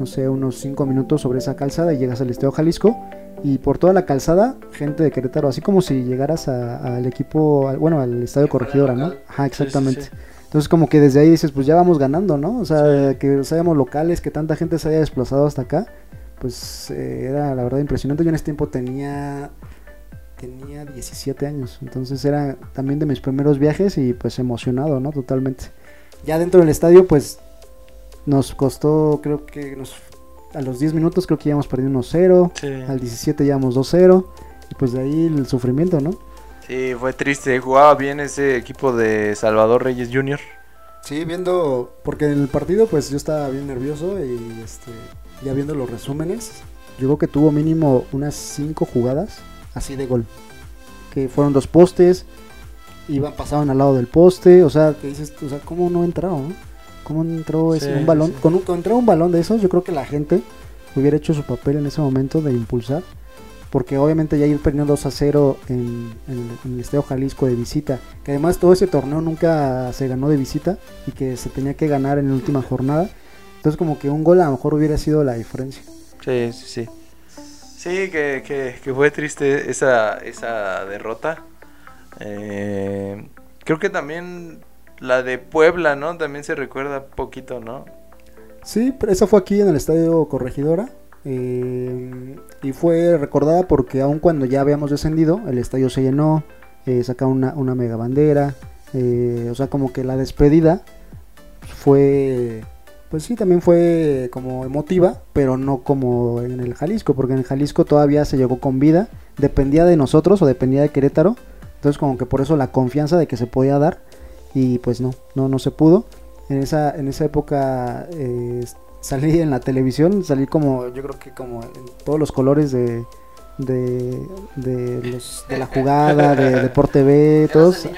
no sé, unos 5 minutos sobre esa calzada y llegas al Estadio Jalisco. Y por toda la calzada, gente de Querétaro, así como si llegaras a- al equipo, al- bueno, al Estadio Corregidora, ¿no? Ajá, exactamente. sí. Entonces como que desde ahí dices, pues ya vamos ganando, ¿no? O sea, que seamos locales, que tanta gente se haya desplazado hasta acá, pues eh, era la verdad impresionante. Yo en ese tiempo tenía tenía 17 años, entonces era también de mis primeros viajes y pues emocionado, ¿no? Totalmente. Ya dentro del estadio, pues nos costó, creo que nos, a los 10 minutos creo que íbamos perdiendo 1-0, Sí. al 17 íbamos 2-0, y pues de ahí el sufrimiento, ¿no? Sí, fue triste. Jugaba bien ese equipo de Salvador Reyes Jr. Sí, viendo, porque en el partido pues yo estaba bien nervioso y este, ya viendo los resúmenes, yo creo que tuvo mínimo unas 5 jugadas así de gol, que fueron dos postes, iban, pasaban al lado del poste, o sea, que dices, o sea, ¿cómo no entraron? no? ¿Cómo entró ese, Sí, un balón? sí. Con un, con un balón de esos, yo creo que la gente hubiera hecho su papel en ese momento de impulsar, porque obviamente ya ir perdiendo 2 a 0 en, en- en el Estadio Jalisco de visita, que además todo ese torneo nunca se ganó de visita y que se tenía que ganar en la última jornada. Entonces como que un gol a lo mejor hubiera sido la diferencia. Sí, sí, sí. Sí, que, que, que fue triste esa, esa derrota. Eh, creo que también la de Puebla, ¿no? También se recuerda poquito, ¿no? Sí, pero esa fue aquí en el Estadio Corregidora. eh, y fue recordada porque aun cuando ya habíamos descendido, el estadio se llenó, eh, sacaron una, una mega bandera. eh, o sea, como que la despedida fue, pues sí, también fue como emotiva, pero no como en el Jalisco, porque en el Jalisco todavía se llegó con vida, dependía de nosotros o dependía de Querétaro. Entonces como que por eso la confianza de que se podía dar y pues no, no, no se pudo. En esa, en esa época eh, salí en la televisión, salí como, yo creo que como en todos los colores de, de, de, los- de la jugada, de Deporte B, todos.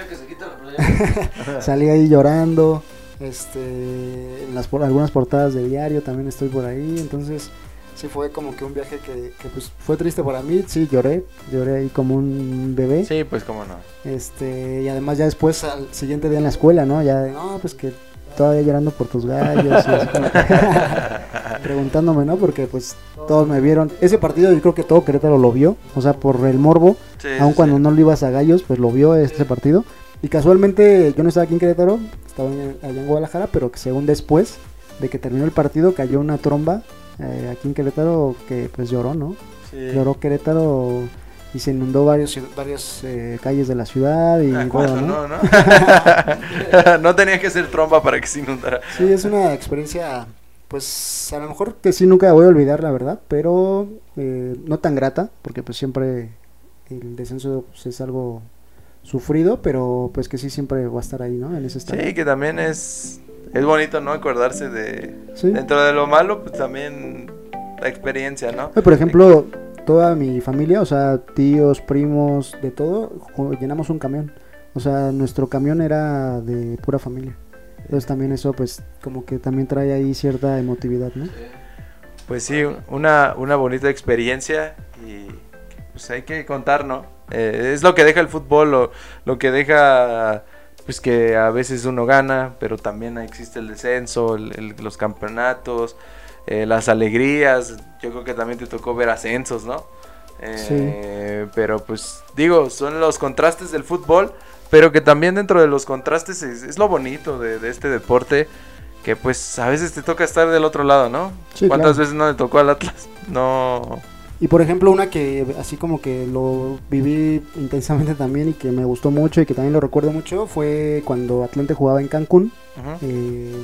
Salí ahí llorando, este, en las, por- algunas portadas de diario también estoy por ahí, entonces sí fue como que un viaje que, que, pues fue triste para mí, sí lloré, lloré ahí como un bebé. Sí, pues cómo no. Este, y además ya después al siguiente día en la escuela, ¿no? Ya, de, no, pues que todavía llorando por tus gallos. y así como preguntándome, ¿no? Porque pues todos me vieron. Ese partido yo creo que todo Querétaro lo vio, o sea, por el morbo, Sí, aun sí, cuando no lo ibas a gallos, pues lo vio ese partido. Y casualmente yo no estaba aquí en Querétaro, estaba en- allá en Guadalajara, pero que según después de que terminó el partido cayó una tromba eh, aquí en Querétaro que pues lloró, ¿no? Sí. Lloró Querétaro y se inundó varios, varias eh, calles de la ciudad y Ah, todo, ¿cuándo ¿no? no, no? no tenía que ser tromba para que se inundara. Sí, es una experiencia, pues a lo mejor que sí nunca voy a olvidar, la verdad, pero eh, no tan grata, porque pues siempre el descenso pues, es algo sufrido, pero pues que sí siempre va a estar ahí, ¿no? En ese estado. Sí, que también es, es bonito, ¿no? Acordarse de... Sí. Dentro de lo malo, pues también la experiencia, ¿no? Por ejemplo, toda mi familia, o sea, tíos, primos, de todo, llenamos un camión. O sea, nuestro camión era de pura familia. Entonces también eso, pues, como que también trae ahí cierta emotividad, ¿no? Pues sí, una, una bonita experiencia y pues hay que contar, ¿no? Eh, es lo que deja el fútbol, lo, lo que deja pues que a veces uno gana, pero también existe el descenso, el- el- los campeonatos, eh, las alegrías, yo creo que también te tocó ver ascensos, ¿no? Eh, Pero pues digo, son los contrastes del fútbol, pero que también dentro de los contrastes es, es lo bonito de, de este deporte, que pues a veces te toca estar del otro lado, ¿no? Sí, ¿Cuántas claro. veces no le tocó al Atlas? No. Y por ejemplo, una que así como que lo viví intensamente también y que me gustó mucho y que también lo recuerdo mucho fue cuando Atlante jugaba en Cancún. Eh,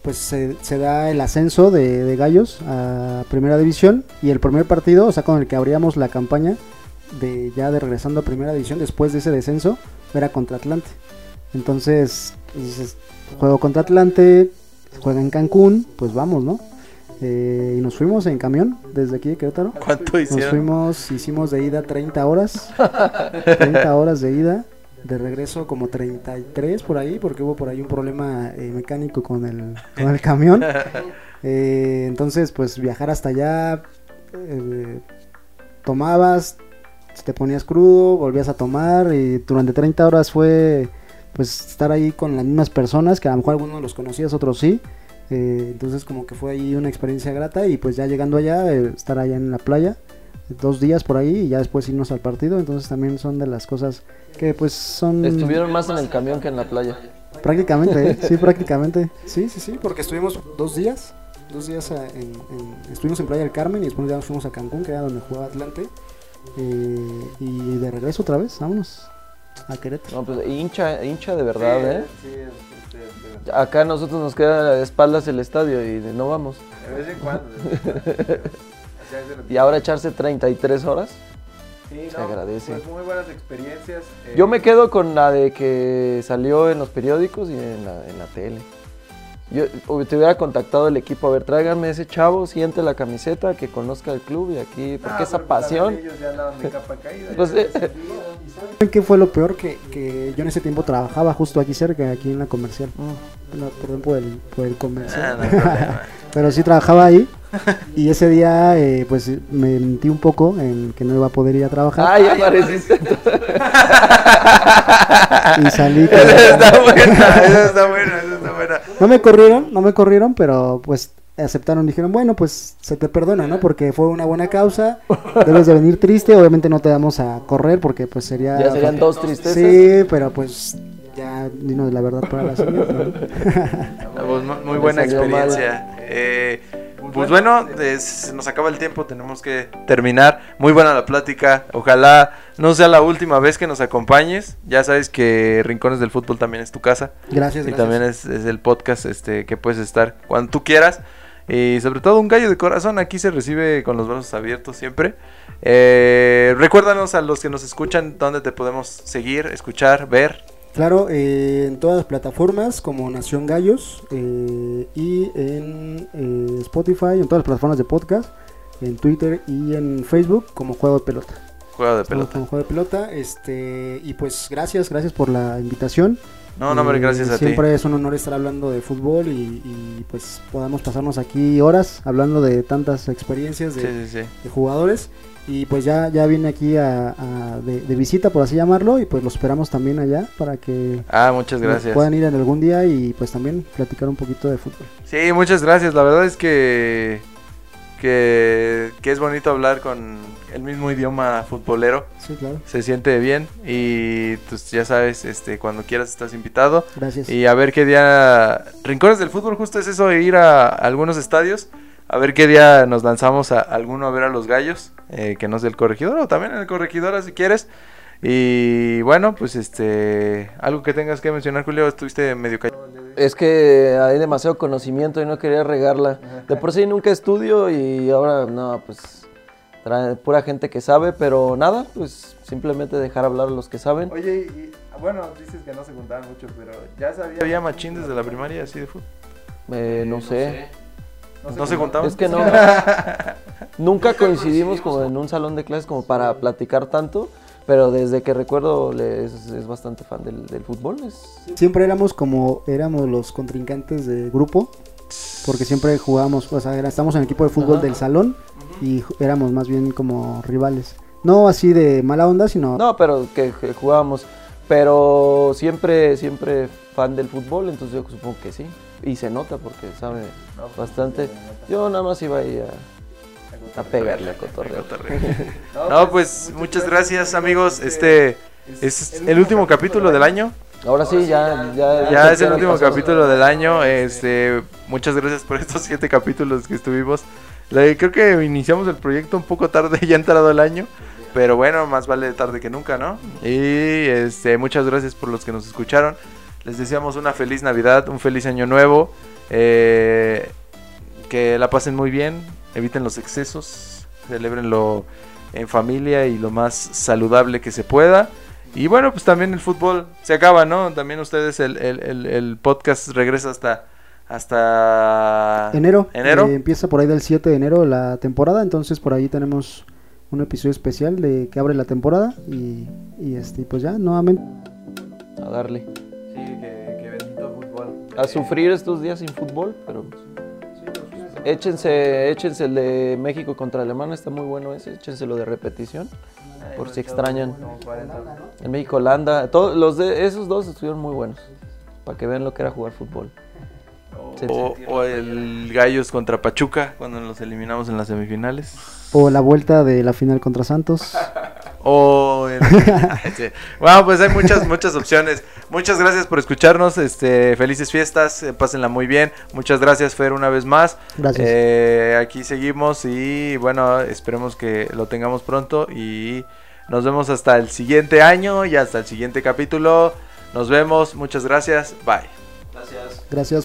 pues se, se da el ascenso de, de Gallos a Primera División y el primer partido, o sea, con el que abríamos la campaña de ya de regresando a Primera División después de ese descenso, era contra Atlante. Entonces, dices, juego contra Atlante, juega en Cancún, pues vamos, ¿no? Eh, y nos fuimos en camión desde aquí de Querétaro. ¿Cuánto Nos hicieron? fuimos, hicimos de ida 30 horas. 30 horas de ida. De regreso como 33 por ahí, porque hubo por ahí un problema eh, mecánico con el, con el camión. Eh, entonces, pues viajar hasta allá, eh, tomabas, te ponías crudo, volvías a tomar y durante 30 horas fue pues estar ahí con las mismas personas, que a lo mejor algunos los conocías, otros sí. Eh, entonces como que fue ahí una experiencia grata y pues ya llegando allá, eh, estar allá en la playa, dos días por ahí y ya después irnos al partido, entonces también son de las cosas que pues son... Estuvieron más en el camión que en la playa. Prácticamente, ¿eh? sí, prácticamente. Sí, sí, sí, porque estuvimos dos días, dos días en, en- estuvimos en Playa del Carmen y después ya nos fuimos a Cancún, que era donde jugaba Atlante. Eh, y de regreso otra vez, vámonos a Querétaro. No, pues hincha, hincha de verdad, ¿eh? Acá a nosotros nos queda de espaldas el estadio y no vamos. De vez en cuando. Y ahora echarse 33 horas. Sí, Se agradece. Pues muy buenas experiencias. eh, Yo me quedo con la de que salió en los periódicos y en la, en la tele. Yo te hubiera contactado el equipo, a ver, tráiganme ese chavo, siente la camiseta, que conozca el club y aquí, Ah, porque esa también pasión. Ellos ya andaban de capa caída. Pues, ya eh, se sabía. ¿Saben qué fue lo peor? Que, que yo en ese tiempo trabajaba justo aquí cerca, aquí en la comercial. Mm. No, perdón por el, por el comercial. Ah, no. Pero sí trabajaba ahí. Y ese día, eh, pues me mentí un poco en que no iba a poder ir a trabajar. Ay, apareciste. Y salí. con- Esa está buena, esa está buena. No me corrieron, no me corrieron, pero pues aceptaron, dijeron, bueno, pues se te perdona, ¿no? Porque fue una buena causa, debes de venir triste, obviamente no te vamos a correr porque pues sería... Ya serían dos tristezas. Sí, pero pues ya dinos la verdad para la siguiente. ¿no? Pues, mu- muy Me buena experiencia. Eh, pues bueno, eh, se nos acaba el tiempo, tenemos que terminar. Muy buena la plática. Ojalá no sea la última vez que nos acompañes. Ya sabes que Rincones del Fútbol también es tu casa. Gracias, Y gracias. también es, es el podcast este que puedes estar cuando tú quieras. Y sobre todo un gallo de corazón, aquí se recibe con los brazos abiertos siempre. Eh, recuérdanos a los que nos escuchan dónde te podemos seguir, escuchar, ver. Claro, eh, en todas las plataformas como Nación Gallos eh, y en eh, Spotify, en todas las plataformas de podcast, en Twitter y en Facebook como Juego de Pelota. Juego de pelota. Como Juego de Pelota, este, y pues gracias, gracias por la invitación. No, no, hombre, Eh, gracias a ti. Siempre es un honor estar hablando de fútbol y, y, pues podamos pasarnos aquí horas hablando de tantas experiencias de, Sí, sí, sí. de jugadores. Y pues ya, ya vine aquí a, a- de, de visita, por así llamarlo, y pues lo esperamos también allá para que Ah, muchas gracias. puedan ir en algún día y pues también platicar un poquito de fútbol. Sí, muchas gracias. La verdad es que, que, que es bonito hablar con el mismo idioma futbolero. Sí, claro. Se siente bien y pues ya sabes, este, cuando quieras estás invitado. Gracias. Y a ver qué día... Rincones del fútbol justo es eso, ir a algunos estadios. A ver qué día nos lanzamos a alguno a ver a los gallos, eh, que no es del corregidor, o también en el corregidor si quieres. Y bueno, pues este, algo que tengas que mencionar, Julio, estuviste medio callado. Es que hay demasiado conocimiento y no quería regarla. De por sí nunca estudio y ahora no, pues trae pura gente que sabe, pero nada, pues simplemente dejar hablar a los que saben. Oye, y, bueno, dices que no se juntaban mucho, pero ya sabía. Había machín desde la primaria así de fútbol. Eh, no sé. No, se juntaban. Es que no. Nunca coincidimos como en un salón de clases como para platicar tanto, pero desde que recuerdo le- es, es bastante fan del, del fútbol. Es, Siempre éramos como éramos los contrincantes de grupo, porque siempre jugábamos, o sea, era- estamos en el equipo de fútbol Ajá. del salón y éramos más bien como rivales. No así de mala onda, sino no, pero que, que jugábamos. Pero siempre, siempre fan del fútbol, entonces yo supongo que sí. Y se nota porque sabe bastante. Yo nada más iba ahí a, a pegarle a cotorreo. No, pues muchas gracias, amigos. Este es el último capítulo del año. Ahora sí, ya, ya, Ya es el último pasó. capítulo del año. Este, muchas gracias por estos siete capítulos que estuvimos. Creo que iniciamos el proyecto un poco tarde, ya entrado el año. Pero bueno, más vale tarde que nunca, ¿no? Y este, muchas gracias por los que nos escucharon. Les deseamos una feliz Navidad, un feliz año nuevo. eh, que la pasen muy bien, eviten los excesos, celebrenlo en familia y lo más saludable que se pueda. Y bueno, pues también el fútbol se acaba, ¿no? También ustedes, el, el- el- el podcast regresa hasta, hasta enero. enero. eh, empieza por ahí del 7 de enero la temporada, entonces por ahí tenemos un episodio especial de que abre la temporada y, y este pues ya nuevamente A darle. A sufrir estos días sin fútbol, pero échense, échense el de México contra Alemania, está muy bueno ese, échenselo de repetición. por si extrañan. En México, Holanda, todos los de esos dos estuvieron muy buenos. Para que vean lo que era jugar fútbol. Sí, O, o el Gallos contra Pachuca cuando los eliminamos en las semifinales. O la vuelta de la final contra Santos. O el- Sí. Bueno, pues hay muchas, muchas opciones. Muchas gracias por escucharnos. Este, felices fiestas, eh, pásenla muy bien. Muchas gracias, Fer, una vez más. Gracias. Eh, aquí seguimos y bueno, esperemos que lo tengamos pronto y nos vemos hasta el siguiente año y hasta el siguiente capítulo. Nos vemos, muchas gracias, bye. Gracias. Gracias.